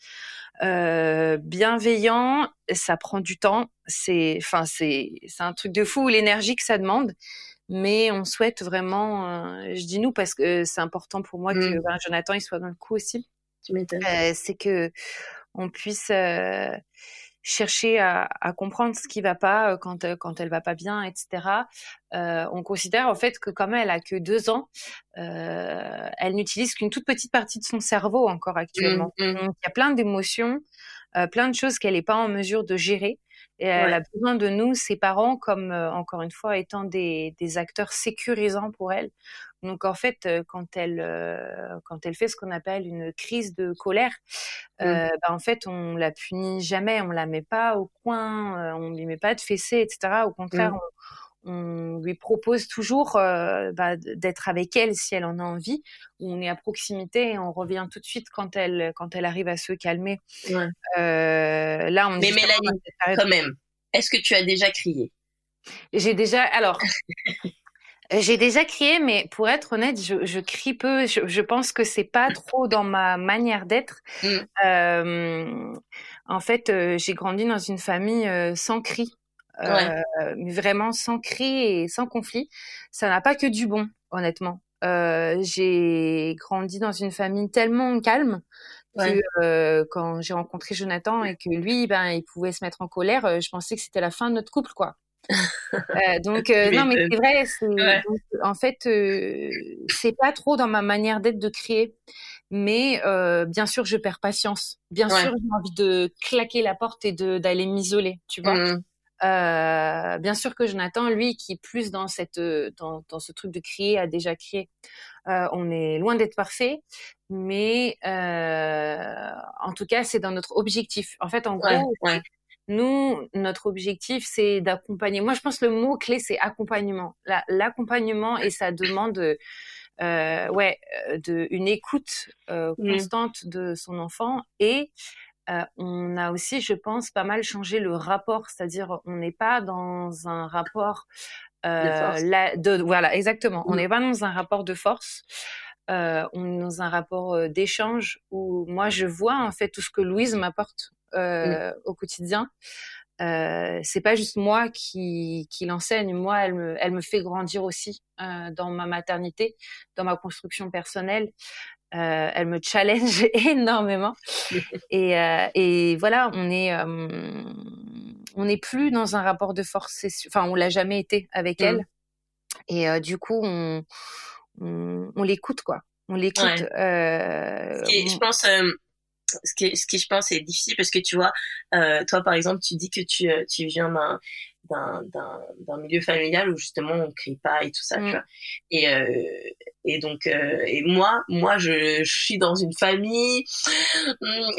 bienveillant. Ça prend du temps. C'est enfin c'est c'est un truc de fou l'énergie que ça demande. Mais on souhaite vraiment, euh, je dis nous parce que c'est important pour moi que mmh. ben, Jonathan il soit dans le coup aussi. Euh, c'est que on puisse euh, chercher à, à, comprendre ce qui va pas euh, quand euh, quand elle va pas bien, etc. on considère en fait que comme elle a que deux ans, elle n'utilise qu'une toute petite partie de son cerveau encore actuellement. Mmh, mmh. Donc il y a plein d'émotions, plein de choses qu'elle n'est pas en mesure de gérer Et elle a besoin de nous, ses parents, comme encore une fois étant des, des acteurs sécurisants pour elle. Donc en fait, quand elle quand elle fait ce qu'on appelle une crise de colère, mmh. bah, en fait on la punit jamais, on la met pas au coin, on lui met pas de fessée, etc. Au contraire, mmh. on, lui propose toujours bah, d'être avec elle si elle en a envie. On est à proximité et on revient tout de suite quand elle quand elle arrive à se calmer. là, on mais Mélanie, quand même, est-ce que tu as déjà crié? J'ai déjà alors. J'ai déjà crié, mais pour être honnête, je, je crie peu. Je, je, pense que c'est pas trop dans ma manière d'être. Mm. Euh, en fait, euh, j'ai grandi dans une famille euh, sans cri, euh, vraiment sans cri et sans conflit. Ça n'a pas que du bon, honnêtement. j'ai grandi dans une famille tellement calme que quand j'ai rencontré Jonathan et que lui, ben, il pouvait se mettre en colère, je pensais que c'était la fin de notre couple, quoi. Euh, donc euh, non mais c'est vrai en fait euh, c'est pas trop dans ma manière d'être de crier mais bien sûr je perds patience bien sûr j'ai envie de claquer la porte et de d'aller m'isoler tu vois mmh. Bien sûr que Jonathan lui qui est plus dans cette dans, dans ce truc de crier a déjà crié on est loin d'être parfait mais en tout cas c'est dans notre objectif en fait en gros nous, notre objectif, c'est d'accompagner. Moi, je pense que le mot clé, c'est accompagnement. L'accompagnement et ça demande, euh, ouais, euh, de, une écoute euh, mmh. constante de son enfant et euh, on a aussi, je pense, pas mal changé le rapport, c'est-à-dire on n'est pas dans un rapport euh, de, voilà, exactement. On mmh. n'est pas dans un rapport de force. Euh, on est dans un rapport d'échange où moi je vois en fait tout ce que Louise m'apporte Mmh. euh, au quotidien. Euh, c'est pas juste moi qui, qui l'enseigne, moi elle me, elle me fait grandir aussi euh, dans ma maternité, dans ma construction personnelle. Euh, elle me challenge énormément et, euh, et voilà, on est euh, on n'est plus dans un rapport de force, enfin on l'a jamais été avec mmh. elle et du coup on on, on l'écoute quoi, on l'écoute. je pense ce qui, ce qui je pense est difficile parce que tu vois, toi par exemple, tu dis que tu, tu viens d'un d'un d'un milieu familial où justement on crie pas et tout ça, tu mm. vois. Et euh, et donc euh, et moi moi je, je, suis dans une famille. non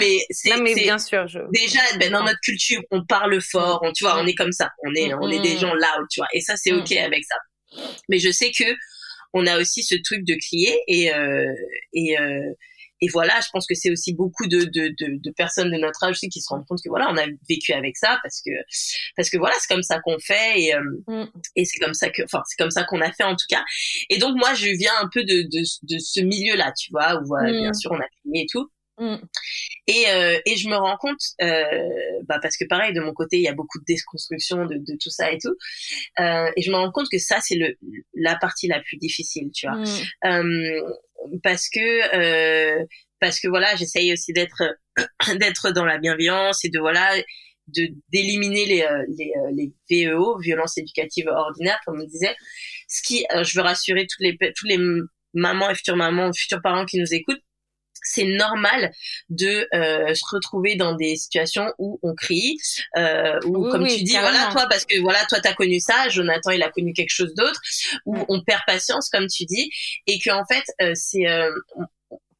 mais c'est non mais bien sûr je... déjà ben, dans notre culture on parle fort, on, tu vois, on est comme ça, on est on est des gens loud, tu vois. Et ça c'est mm. ok avec ça. Mais je sais que on a aussi ce truc de crier et euh, et euh, et voilà, je pense que c'est aussi beaucoup de, de, de, de, personnes de notre âge aussi qui se rendent compte que voilà, on a vécu avec ça parce que parce que voilà, c'est comme ça qu'on fait et euh, mm. et c'est comme ça que enfin c'est comme ça qu'on a fait en tout cas. Et donc moi, je viens un peu de de, de ce milieu-là, tu vois, où bien mm. sûr on a crié et tout. Mm. Et, euh, et je me rends compte, euh, bah parce que pareil, de mon côté, il y a beaucoup de déconstruction de, de tout ça et tout. Euh, et je me rends compte que ça, c'est le la partie la plus difficile, tu vois. Mm. Euh, parce que euh, parce que voilà, j'essaye aussi d'être d'être dans la bienveillance et de voilà de d'éliminer les, euh, les, les VEO, violences éducatives ordinaires, comme on disait. Ce qui, je veux rassurer toutes les tous les mamans et futures mamans, futurs parents qui nous écoutent, c'est normal de euh, se retrouver dans des situations où on crie euh, ou comme tu dis voilà toi parce que voilà toi t'as connu ça Jonathan il a connu quelque chose d'autre où on perd patience comme tu dis et que en fait euh, c'est euh,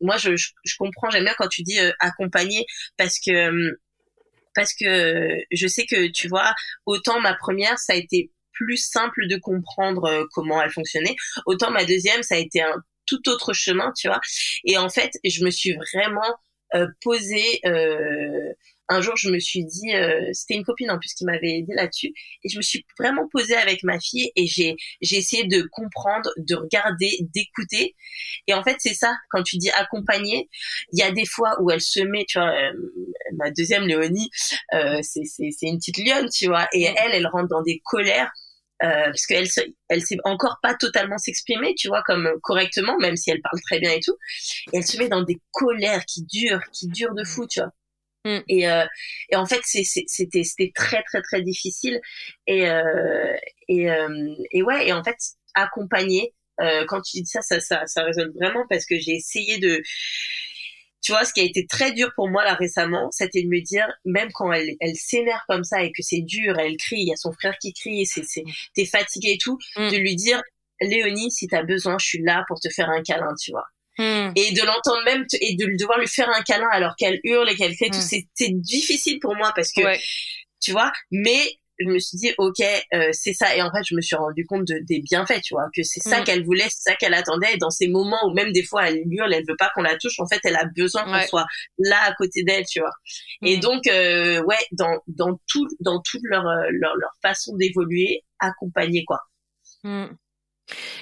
moi je, je, comprends j'aime bien quand tu dis accompagner parce que parce que je sais que tu vois autant ma première ça a été plus simple de comprendre comment elle fonctionnait autant ma deuxième ça a été un tout autre chemin, tu vois. Et en fait, je me suis vraiment euh, posée. Euh, un jour, je me suis dit, euh, c'était une copine en plus qui m'avait aidé là-dessus, et je me suis vraiment posée avec ma fille et j'ai j'ai essayé de comprendre, de regarder, d'écouter. Et en fait, c'est ça. Quand tu dis accompagner, il y a des fois où elle se met, tu vois, euh, ma deuxième Léonie, euh, c'est c'est c'est une petite lionne, tu vois, et elle, elle rentre dans des colères euh, parce qu'elle elle sait encore pas totalement s'exprimer, tu vois, comme correctement, même si elle parle très bien et tout. Et elle se met dans des colères qui durent, qui durent de fou, tu vois. Mm. Et, euh, et en fait, c'était c'était très très très difficile. Et euh, et euh, et ouais, et en fait, accompagner. Euh, quand tu dis ça, ça, ça, ça résonne vraiment parce que j'ai essayé de tu vois, ce qui a été très dur pour moi là récemment, c'était de me dire, même quand elle, elle s'énerve comme ça et que c'est dur, elle crie, il y a son frère qui crie, c'est, c'est, t'es fatigué et tout, mm. de lui dire, Léonie, si t'as besoin, je suis là pour te faire un câlin, tu vois. Mm. Et de l'entendre même et de devoir lui faire un câlin alors qu'elle hurle et qu'elle fait tout, mm. c'est, difficile pour moi parce que, tu vois, mais je me suis dit ok euh, c'est ça et en fait je me suis rendu compte de, des bienfaits tu vois que c'est ça mm. qu'elle voulait c'est ça qu'elle attendait et dans ces moments où même des fois elle hurle elle veut pas qu'on la touche en fait elle a besoin qu'on soit là à côté d'elle tu vois et mm. donc euh, ouais dans dans tout dans toute leur euh, leur, leur façon d'évoluer accompagner quoi mm.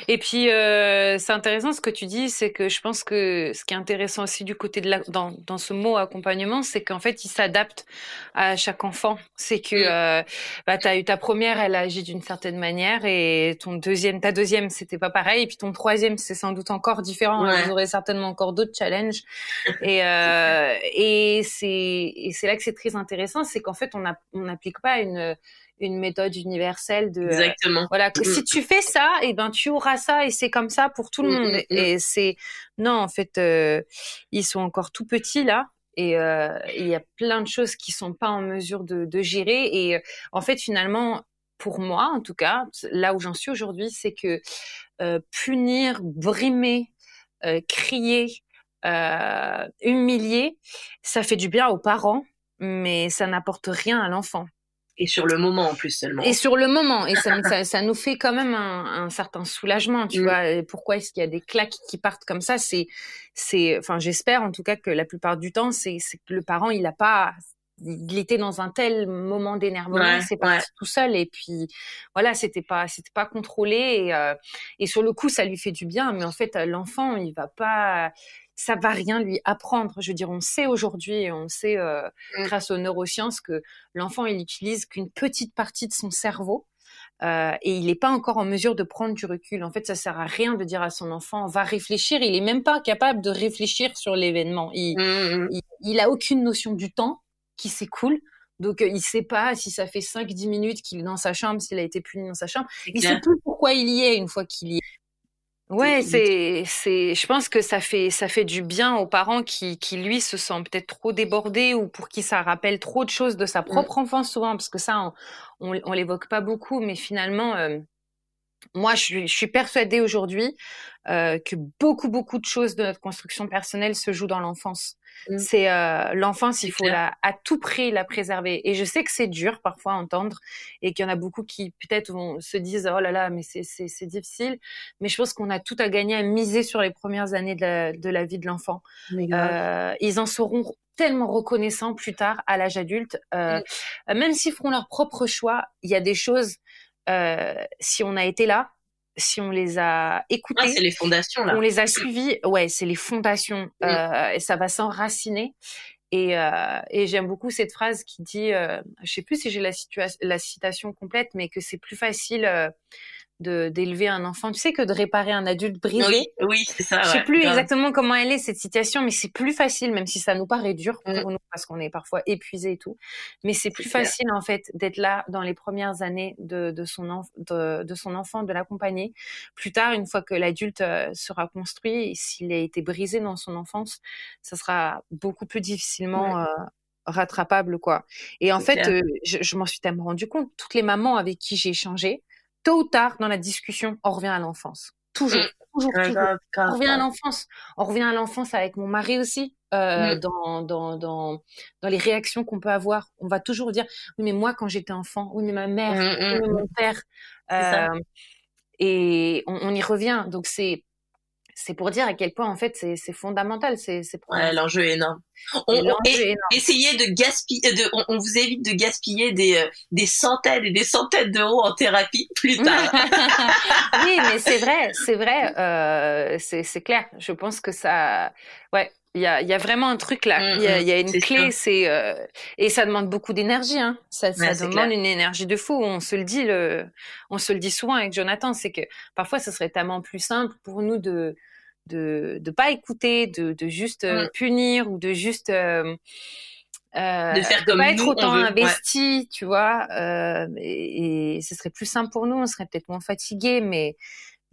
Et puis, euh, c'est intéressant ce que tu dis, c'est que je pense que ce qui est intéressant aussi du côté de la, dans, dans ce mot accompagnement, c'est qu'en fait, il s'adapte à chaque enfant. C'est que euh, bah, tu as eu ta première, elle a agi d'une certaine manière, et ton deuxième, ta deuxième, c'était pas pareil, et puis ton troisième, c'est sans doute encore différent. Vous aurez certainement encore d'autres challenges. et euh, et c'est là que c'est très intéressant, c'est qu'en fait, on n'applique pas une une méthode universelle de euh, Exactement. voilà. Que si mm. tu fais ça et eh ben tu auras ça et c'est comme ça pour tout le mm, monde. mm, et c'est non en fait euh, ils sont encore tout petits là. Et euh, il y a plein de choses qui sont pas en mesure de, de gérer. Et en fait finalement pour moi en tout cas là où j'en suis aujourd'hui c'est que punir brimer crier humilier ça fait du bien aux parents mais ça n'apporte rien à l'enfant et sur le moment en plus seulement. Et sur le moment, et ça, ça, ça nous fait quand même un, un certain soulagement, tu mm. vois. Et pourquoi est-ce qu'il y a des claques qui partent comme ça? C'est, c'est, enfin, j'espère en tout cas que la plupart du temps, c'est, c'est que le parent, il a pas, il était dans un tel moment d'énervement, c'est parti tout seul, et puis voilà, c'était pas, c'était pas contrôlé, et, euh, et sur le coup, ça lui fait du bien, mais en fait, l'enfant, il va pas ça va rien lui apprendre. Je veux dire, on sait aujourd'hui, on sait euh, mmh. grâce aux neurosciences que l'enfant il utilise qu'une petite partie de son cerveau. Euh, et il n'est pas encore en mesure de prendre du recul. En fait, ça sert à rien de dire à son enfant va réfléchir. Il est même pas capable de réfléchir sur l'événement. Il, mmh, il, a aucune notion du temps qui s'écoule. Donc, euh, il sait pas si ça fait 5-10 minutes qu'il est dans sa chambre, s'il a été puni dans sa chambre. Il sait plus pourquoi il y est une fois qu'il y est. Ouais, c'est, c'est, je pense que ça fait, ça fait du bien aux parents qui, qui lui se sentent peut-être trop débordés ou pour qui ça rappelle trop de choses de sa mmh. propre enfance souvent, parce que ça, on, on, l'évoque pas beaucoup, mais finalement, euh, moi, je, je suis persuadée aujourd'hui euh, que beaucoup, beaucoup de choses de notre construction personnelle se jouent dans l'enfance. Mmh. C'est euh, l'enfance, il faut la, à tout prix la préserver. Et je sais que c'est dur parfois à entendre et qu'il y en a beaucoup qui peut-être vont se disent oh là là, mais c'est c'est difficile. Mais je pense qu'on a tout à gagner à miser sur les premières années de la, de la vie de l'enfant. Euh, ils en seront tellement reconnaissants plus tard à l'âge adulte. Euh, mmh. Même s'ils feront leur propre choix, il y a des choses. Euh, si on a été là, si on les a écoutés, ah, c'est les fondations là. On les a suivis, ouais, c'est les fondations euh, et ça va s'enraciner. Et, euh, et j'aime beaucoup cette phrase qui dit, euh, je sais plus si j'ai la, la citation complète, mais que c'est plus facile euh, d'élever un enfant, tu sais, que de réparer un adulte brisé. Oui, oui c'est ça. Je sais plus exactement comment elle est cette situation, mais c'est plus facile, même si ça nous paraît dur pour mm. nous parce qu'on est parfois épuisé et tout. Mais c'est plus facile en fait d'être là dans les premières années de, de son de, de, son enfant, de l'accompagner. Plus tard, une fois que l'adulte euh, sera construit, s'il a été brisé dans son enfance, ça sera beaucoup plus difficilement. Euh, rattrapable quoi. Et en fait, euh, je, je m'en suis tellement rendu compte. Toutes les mamans avec qui j'ai échangé, tôt ou tard dans la discussion, on revient à l'enfance. Toujours, mm. toujours, toujours. on revient à l'enfance. On revient à l'enfance avec mon mari aussi. Euh, mm. dans, dans, dans, dans les réactions qu'on peut avoir, on va toujours dire oui mais moi quand j'étais enfant, oui mais ma mère, mm, oui mais mon père, euh, et on, on, y revient. Donc c'est c'est pour dire à quel point en fait c'est fondamental. C'est ouais, l'enjeu est énorme. On, Essayez de gaspiller, de, on, vous évite de gaspiller des, euh, des centaines et des centaines d'euros en thérapie plus tard. oui, mais c'est vrai, c'est vrai, euh, c'est clair. Je pense que ça, ouais, il y a, y a vraiment un truc là. Mm, il y, a, y, a, une clé, c'est euh, et ça demande beaucoup d'énergie. Hein. Ça, ça demande une énergie de fou. On se le dit, le, on se le dit souvent avec Jonathan, c'est que parfois ce serait tellement plus simple pour nous de de de pas écouter, de, de juste euh, mm. punir ou de juste euh, euh, de faire comme pas être autant investi, tu vois. Et, et, ce serait plus simple pour nous. On serait peut-être moins fatigué, mais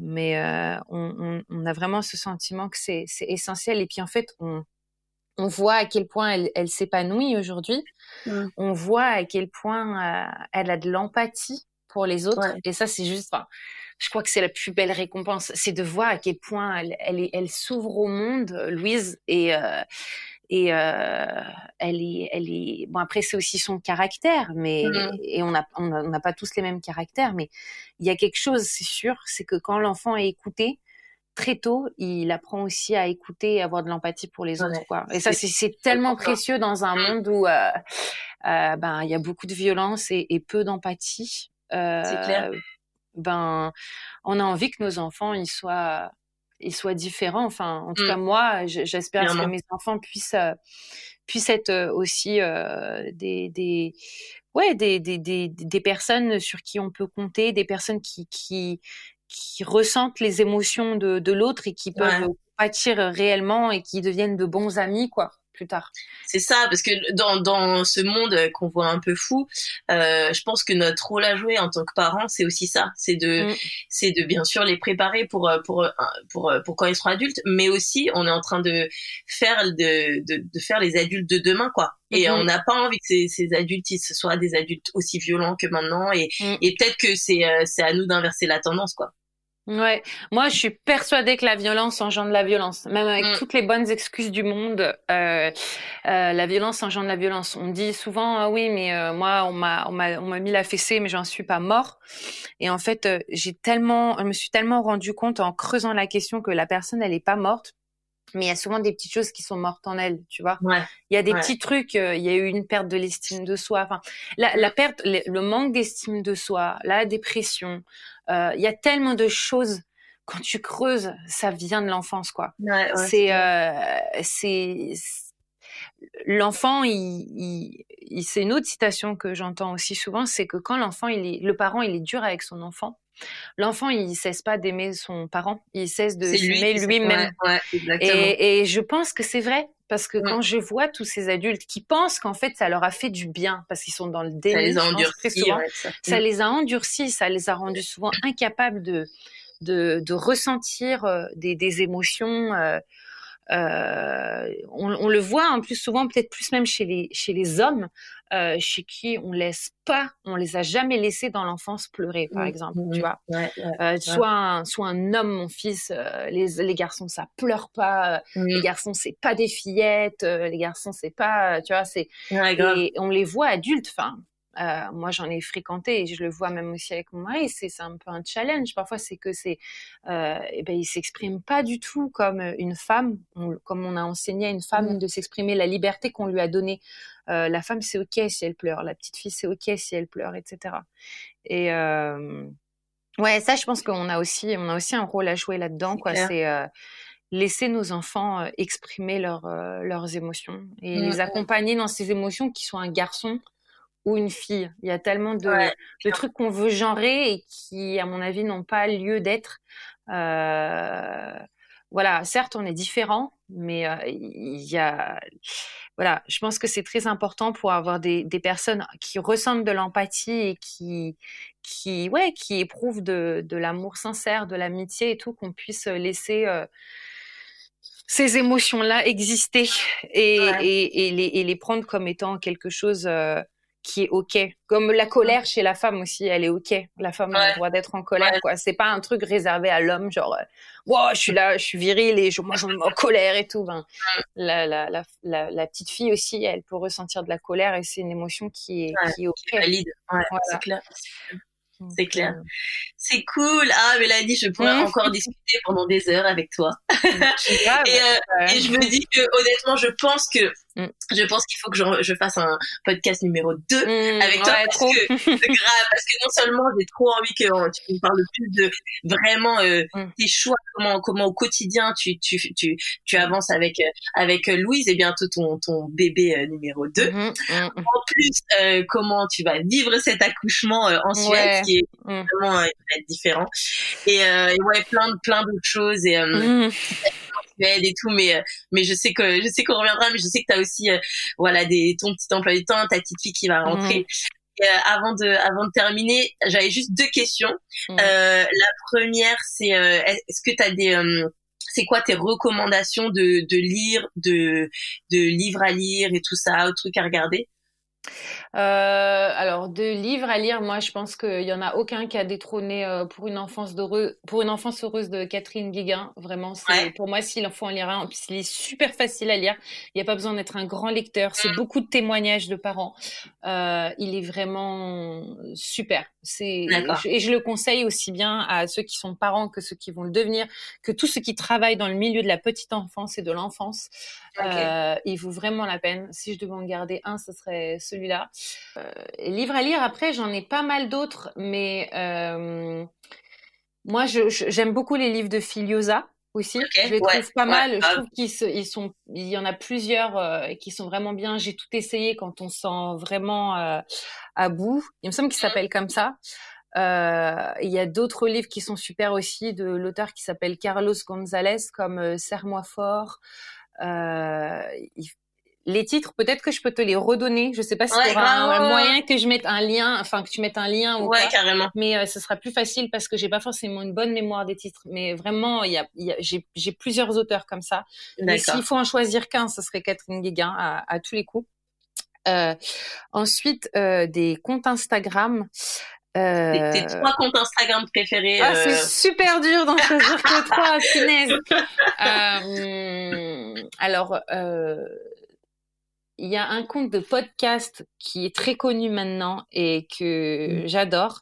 mais euh, on, on, on, a vraiment ce sentiment que c'est essentiel. Et puis en fait, on, on voit à quel point elle, elle s'épanouit aujourd'hui. On voit à quel point euh, elle a de l'empathie pour les autres. Et ça, c'est juste, je crois que c'est la plus belle récompense, c'est de voir à quel point elle, elle, elle s'ouvre au monde, Louise, et euh, et euh, elle est, elle est. Bon après c'est aussi son caractère, mais mm. et on n'a on pas tous les mêmes caractères, mais il y a quelque chose, c'est sûr, c'est que quand l'enfant est écouté, très tôt, il apprend aussi à écouter et avoir de l'empathie pour les autres. Quoi. Et ça, c'est tellement précieux dans un monde où euh, euh, ben il y a beaucoup de violence et, et peu d'empathie. Euh, c'est clair. Ben, on a envie que nos enfants ils soient ils soient différents. Enfin, en tout mmh. cas moi, j'espère que mes enfants puissent puissent être aussi des, des ouais des, des, des, des personnes sur qui on peut compter, des personnes qui qui qui ressentent les émotions de, de l'autre et qui peuvent ouais. réellement et qui deviennent de bons amis, quoi plus tard. C'est ça, parce que dans, dans ce monde qu'on voit un peu fou, euh, je pense que notre rôle à jouer en tant que parents, c'est aussi ça, c'est de, mm. c'est de bien sûr les préparer pour, pour, pour, pour, quand ils seront adultes, mais aussi on est en train de faire de, de, de faire les adultes de demain, quoi. Et mm-hmm. on n'a pas envie que ces, ces adultes ils soient des adultes aussi violents que maintenant, et, mm. et peut-être que c'est, euh, c'est à nous d'inverser la tendance, quoi. Ouais, moi je suis persuadée que la violence engendre la violence, même avec mm. toutes les bonnes excuses du monde. Euh, euh, la violence engendre la violence. On dit souvent ah oui, mais euh, moi on m'a on m'a on m'a mis la fessée, mais j'en suis pas mort. Et en fait, j'ai tellement, je me suis tellement rendu compte en creusant la question que la personne elle est pas morte mais il y a souvent des petites choses qui sont mortes en elle, tu vois. Ouais, il y a des petits trucs, euh, il y a eu une perte de l'estime de soi, enfin la, la perte, le, manque d'estime de soi, la dépression, euh, il y a tellement de choses quand tu creuses, ça vient de l'enfance quoi. Ouais, c'est euh, c'est l'enfant, il, il, c'est une autre citation que j'entends aussi souvent, c'est que quand l'enfant, il est, le parent, il est dur avec son enfant, l'enfant il cesse pas d'aimer son parent, il cesse de s'aimer lui-même. et, et, je pense que c'est vrai parce que quand je vois tous ces adultes qui pensent qu'en fait ça leur a fait du bien parce qu'ils sont dans le déni, ça les a endurcis, ça. Mm. les a endurcis, ça les a rendus souvent incapables de de, de ressentir euh, des, des émotions. Euh, euh, on, on, le voit en plus souvent, peut-être plus même chez les chez les hommes, euh, chez qui on laisse pas, on les a jamais laissés dans l'enfance pleurer, par mmh, exemple, mmh, tu vois. Ouais, euh, soit un, soit un homme, mon fils, euh, les, les garçons ça pleure pas, mmh. les garçons c'est pas des fillettes, euh, les garçons c'est pas, tu vois, c'est et on les voit adultes, enfin euh, moi, j'en ai fréquenté et je le vois même aussi avec mon mari. C'est un peu un challenge. Parfois, c'est que c'est, euh, eh ben, il s'exprime pas du tout comme une femme, comme on a enseigné à une femme mmh. de s'exprimer, la liberté qu'on lui a donnée. Euh, la femme, c'est ok si elle pleure. La petite fille, c'est ok si elle pleure, etc. Et euh, ouais, ça, je pense qu'on a aussi, on a aussi un rôle à jouer là-dedans. Quoi, c'est euh, laisser nos enfants exprimer leurs leurs émotions et mmh. les accompagner dans ces émotions qui sont un garçon ou une fille. Il y a tellement de, de trucs qu'on veut genrer et qui, à mon avis, n'ont pas lieu d'être. Euh, voilà, certes, on est différents, mais euh, il y a, voilà, je pense que c'est très important pour avoir des, des personnes qui ressentent de l'empathie et qui, qui, ouais, qui éprouvent de, de l'amour sincère, de l'amitié et tout, qu'on puisse laisser euh, ces émotions-là exister et, et, et, les, et les prendre comme étant quelque chose qui est ok. Comme la colère chez la femme aussi, elle est ok. La femme a le droit d'être en colère, quoi. C'est pas un truc réservé à l'homme, genre, euh, wow, je suis là, je suis viril et je, moi je me mets en colère et tout. Ben, la, la, la, la, petite fille aussi, elle peut ressentir de la colère et c'est une émotion qui est, qui est ok. valide. c'est clair. C'est clair. Euh, c'est cool. Ah, Mélanie, je pourrais mmh. encore discuter pendant des heures avec toi. et, euh, et, je me dis que, honnêtement, je pense que Mm. Je pense qu'il faut que je, je, fasse un podcast numéro 2 mm, avec toi parce, que, grave, parce que non seulement j'ai trop envie que euh, tu me parles plus de vraiment euh, mm. tes choix, comment comment au quotidien tu tu tu, tu avances avec euh, avec Louise et bientôt ton ton bébé numéro 2. Mm-hmm, mm-hmm. En plus, comment tu vas vivre cet accouchement en Suède qui est vraiment différent et, et, ouais plein plein d'autres choses et et tout, mais euh, mais je sais que je sais qu'on reviendra, mais je sais que tu as aussi euh, voilà des ton petit emploi du temps, ta petite fille qui va rentrer. Mhm. Euh, avant de avant de terminer, j'avais juste deux questions. Mhm. la première, c'est est-ce que tu as des c'est quoi tes recommandations de, de lire, de, de livres à lire et tout ça, ou trucs à regarder? Euh, alors, de livres à lire, moi, je pense qu'il y en a aucun qui a détrôné euh, pour une enfance heureuse, pour une enfance heureuse de Catherine Guéguin. Vraiment, pour moi, s'il en faut en lire un, il est super facile à lire. Il n'y a pas besoin d'être un grand lecteur. C'est mmh. beaucoup de témoignages de parents. Euh, il est vraiment super. C'est et je le conseille aussi bien à ceux qui sont parents que ceux qui vont le devenir, que tous ceux qui travaillent dans le milieu de la petite enfance et de l'enfance. Euh, il vaut vraiment la peine. Si je devais en garder un, ce serait celui-là. Euh, livre à lire, après, j'en ai pas mal d'autres, mais euh, moi, j'aime beaucoup les livres de Filiosa aussi. je les trouve pas mal. Je trouve qu'ils ils sont, il y en a plusieurs euh, qui sont vraiment bien. J'ai tout essayé quand on sent vraiment euh, à bout. Il me semble qu'il mmh. s'appelle comme ça. Euh, il y a d'autres livres qui sont super aussi de l'auteur qui s'appelle Carlos González comme Serre-moi fort. Euh, les titres, peut-être que je peux te les redonner. Je sais pas si tu auras un, moyen que je mette un lien, enfin que tu mettes un lien ou ouais, carrément. Mais euh, ce sera plus facile parce que j'ai pas forcément une bonne mémoire des titres. Mais vraiment, il y a, y a j'ai plusieurs auteurs comme ça. Mais s'il faut en choisir qu'un, ce serait Catherine Guéguin à, à tous les coups. Euh, ensuite, euh, des comptes Instagram. Euh... Tes, trois comptes Instagram préférés. Ah, c'est euh, super dur d'en choisir que trois, punaise. Euh, alors, euh, il y a un compte de podcast qui est très connu maintenant et que mmh. j'adore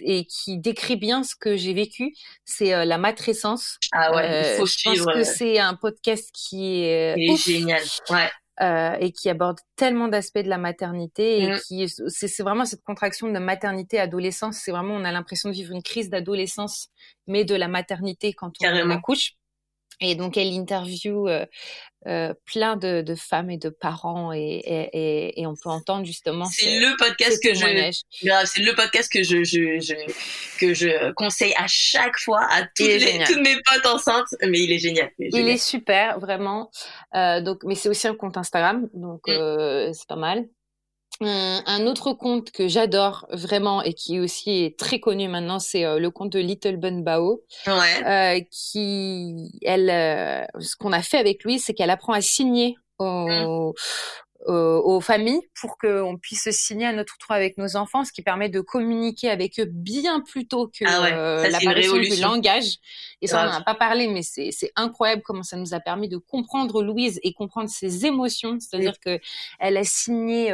et qui décrit bien ce que j'ai vécu. C'est la matrescence. Ah ouais, il faut je pense que c'est un podcast qui est, est génial. Ouais. Euh, et qui aborde tellement d'aspects de la maternité et mmh. qui c'est vraiment cette contraction de maternité adolescence. C'est vraiment on a l'impression de vivre une crise d'adolescence mais de la maternité quand on accouche et donc elle interview euh, euh, plein de, de, femmes et de parents et, et, et on peut entendre justement. C'est le podcast que je. C'est le podcast que je, je, je, que je conseille à chaque fois à toutes, les, toutes mes potes enceintes. Mais il est génial. Il est, super, vraiment. Euh, donc, mais c'est aussi un compte Instagram, donc mm. c'est pas mal. Un, autre conte que j'adore vraiment et qui aussi est très connu maintenant, c'est euh, le conte de Little Bun Bao. Ouais. Euh, qui, elle, euh, ce qu'on a fait avec lui, c'est qu'elle apprend à signer aux, aux, familles pour qu'on puisse signer à notre tour avec nos enfants, ce qui permet de communiquer avec eux bien plus tôt que ah l'apparition du langage. Et ça, on n'en a pas parlé, mais c'est incroyable comment ça nous a permis de comprendre Louise et comprendre ses émotions. C'est-à-dire que elle a signé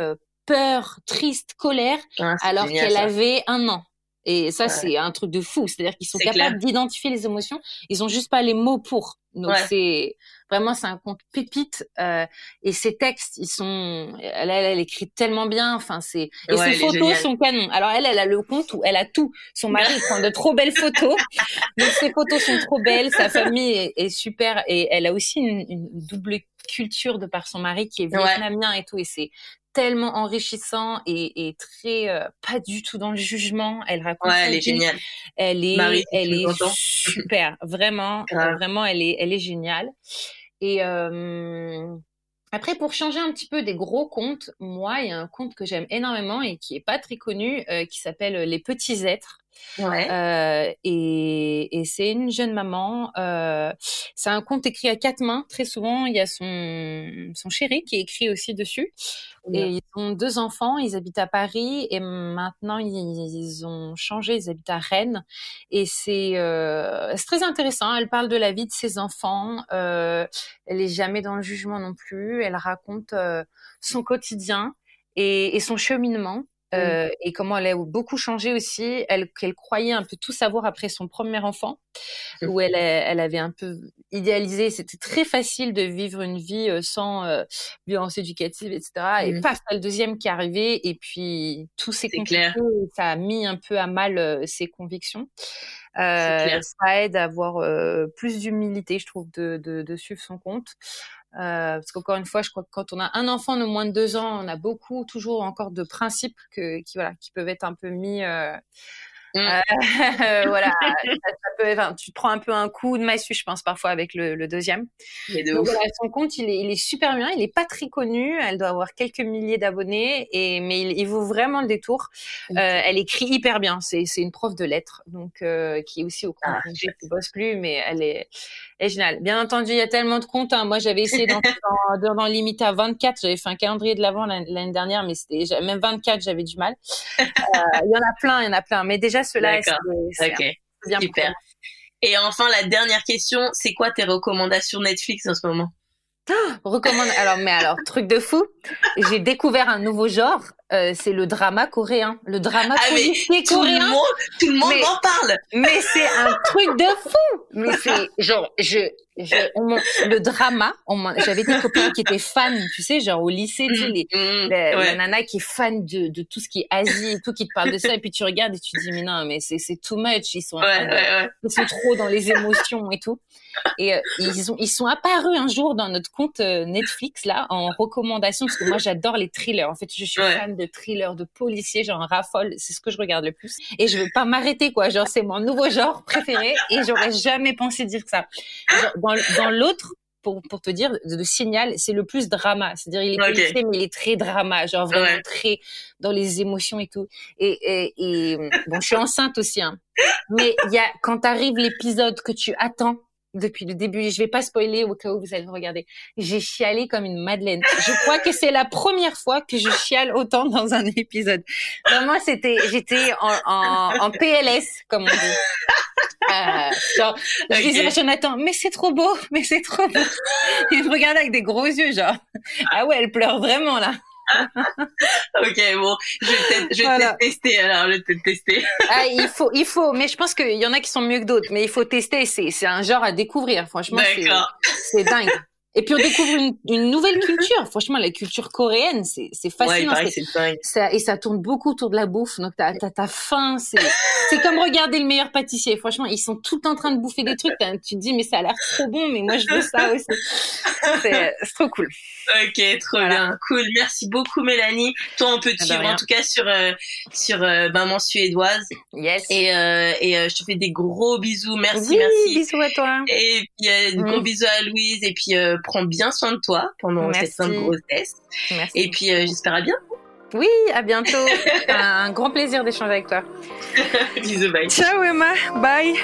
peur, triste, colère, ah, alors qu'elle avait un an. Et ça, c'est un truc de fou. C'est-à-dire qu'ils sont capables d'identifier les émotions. Ils ont juste pas les mots pour. Donc c'est vraiment c'est un conte pépite. Euh, et ses textes, ils sont. Elle, elle, écrit tellement bien. Enfin c'est. Et ses photos sont canon. Alors elle, elle a le compte où elle a tout. Son mari prend de trop belles photos. Donc ses photos sont trop belles. Sa famille est, super. Et elle a aussi une, une double culture de par son mari qui est vietnamien et tout. Et c'est tellement enrichissant et, et très euh, pas du tout dans le jugement. Elle raconte. Ouais, elle est géniale. Elle est, elle est super, vraiment, vraiment, elle est, elle est géniale. Et euh, après, pour changer un petit peu des gros contes, moi, il y a un conte que j'aime énormément et qui est pas très connu, euh, qui s'appelle Les Petits Êtres. Ouais. Euh, et, et c'est une jeune maman. Euh, c'est un conte écrit à quatre mains. Très souvent, il y a son, son chéri qui est écrit aussi dessus. Et ils ont deux enfants. Ils habitent à Paris et maintenant ils, ont changé. Ils habitent à Rennes. Et c'est euh, très intéressant. Elle parle de la vie de ses enfants. Euh, elle est jamais dans le jugement non plus. Elle raconte son quotidien et, et son cheminement. Euh, et comment elle a beaucoup changé aussi, elle qu'elle croyait un peu tout savoir après son premier enfant, où elle elle avait un peu idéalisé, c'était très facile de vivre une vie euh, sans euh, violence éducative, etc. Et mmh. paf, le deuxième qui est arrivé, et puis tout s'est compliqué, ça a mis un peu à mal euh, ses convictions. Ça aide à avoir plus d'humilité, je trouve, de, de, de, suivre son compte. Euh, parce qu'encore une fois, je crois que quand on a un enfant de moins de deux ans, on a beaucoup toujours encore de principes que, qui voilà, qui peuvent être un peu mis euh, Mm. Euh, voilà, tu te prends un peu un coup de massue, je pense parfois avec le, deuxième. son compte, il est, il est, super bien. Il est pas très connu. Elle doit avoir quelques milliers d'abonnés, et mais il, vaut vraiment le détour. Euh, elle écrit hyper bien. C'est une prof de lettres, donc euh, qui est aussi au compte. Ah, je bosse plus, mais elle est, est géniale. Bien entendu, il y a tellement de comptes. Hein. Moi, j'avais essayé d'en dans, limiter à 24. J'avais fait un calendrier de l'avant l'année dernière, mais c'était même 24, j'avais du mal. Il y en a plein, il y en a plein. Mais déjà cela bien super. Et enfin, la dernière question, c'est quoi tes recommandations Netflix en ce moment? Ah, recommande alors mais alors truc de fou j'ai découvert un nouveau genre euh, c'est le drama coréen. Le drama ah, policier tout coréen. le monde, tout le monde en parle. mais c'est un truc de fou. Mais c'est genre je le drama, j'avais des copines qui étaient fans, tu sais, genre au lycée, tu sais, mm, mm, la nana qui est fan de, de tout ce qui est Asie et tout, qui te parle de ça, et puis tu regardes et tu te dis, mais non, mais c'est, c'est too much, ils sont, ils sont trop dans les émotions et tout. Et euh, ils, ont, ils sont apparus un jour dans notre compte euh, Netflix, là, en recommandation, parce que moi, j'adore les thrillers. En fait, je suis fan de thrillers, de policiers, genre raffole, c'est ce que je regarde le plus. Et je veux pas m'arrêter, quoi. Genre, c'est mon nouveau genre préféré, et j'aurais jamais pensé dire ça. Genre, dans, l'autre, pour, pour te dire, le signal, c'est le plus drama. C'est-à-dire, il est okay. mais il est très drama, genre vraiment très dans les émotions et tout. Et, et, et bon, je suis enceinte aussi, hein. Mais il y a, quand arrive l'épisode que tu attends, depuis le début. Je vais pas spoiler au cas où vous allez regarder. J'ai chialé comme une madeleine. Je crois que c'est la première fois que je chiale autant dans un épisode. Vraiment, c'était, j'étais en, en, en, PLS, comme on dit. Euh, genre, je disais à Jonathan, mais c'est trop beau, mais c'est trop beau. Il me regardait avec des gros yeux, genre, ah ouais, elle pleure vraiment là. ok, bon, je vais peut-être tester alors, je vais peut-être tester. ah, il faut, il faut, mais je pense qu'il y en a qui sont mieux que d'autres, mais il faut tester, c'est, c'est un genre à découvrir, franchement, c'est dingue. Et puis on découvre une, une, nouvelle culture. Franchement, la culture coréenne, c'est, fascinant. Ouais, ça, et ça tourne beaucoup autour de la bouffe. Donc t'as, t'as faim. C'est, comme regarder le meilleur pâtissier. Franchement, ils sont tout en train de bouffer des trucs. Tu te dis, mais ça a l'air trop bon, mais moi je veux ça aussi. C'est, trop cool. Ok, trop bien, cool. Merci beaucoup, Mélanie. Toi, on peut te ah, suivre en tout cas sur euh, sur euh, maman suédoise. Yes. Et euh, et je te fais des gros bisous. Merci, oui, merci. Bisous à toi. Et puis euh, gros mm. bisous à Louise. Et puis prends bien soin de toi pendant cette fin de grossesse. Merci. Et puis j'espère à bientôt. Oui, à bientôt. un grand plaisir d'échanger avec toi. bisous, bye. Ciao Emma, bye.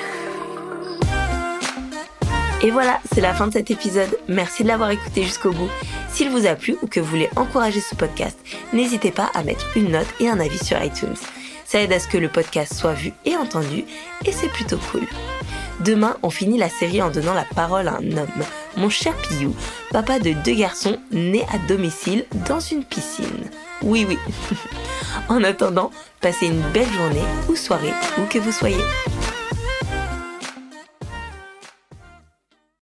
Et voilà, c'est la fin de cet épisode. Merci de l'avoir écouté jusqu'au bout. S'il vous a plu ou que vous voulez encourager ce podcast, n'hésitez pas à mettre une note et un avis sur iTunes. Ça aide à ce que le podcast soit vu et entendu et c'est plutôt cool. Demain, on finit la série en donnant la parole à un homme, mon cher Piyou, papa de deux garçons nés à domicile dans une piscine. Oui, oui. en attendant, passez une belle journée ou soirée où que vous soyez.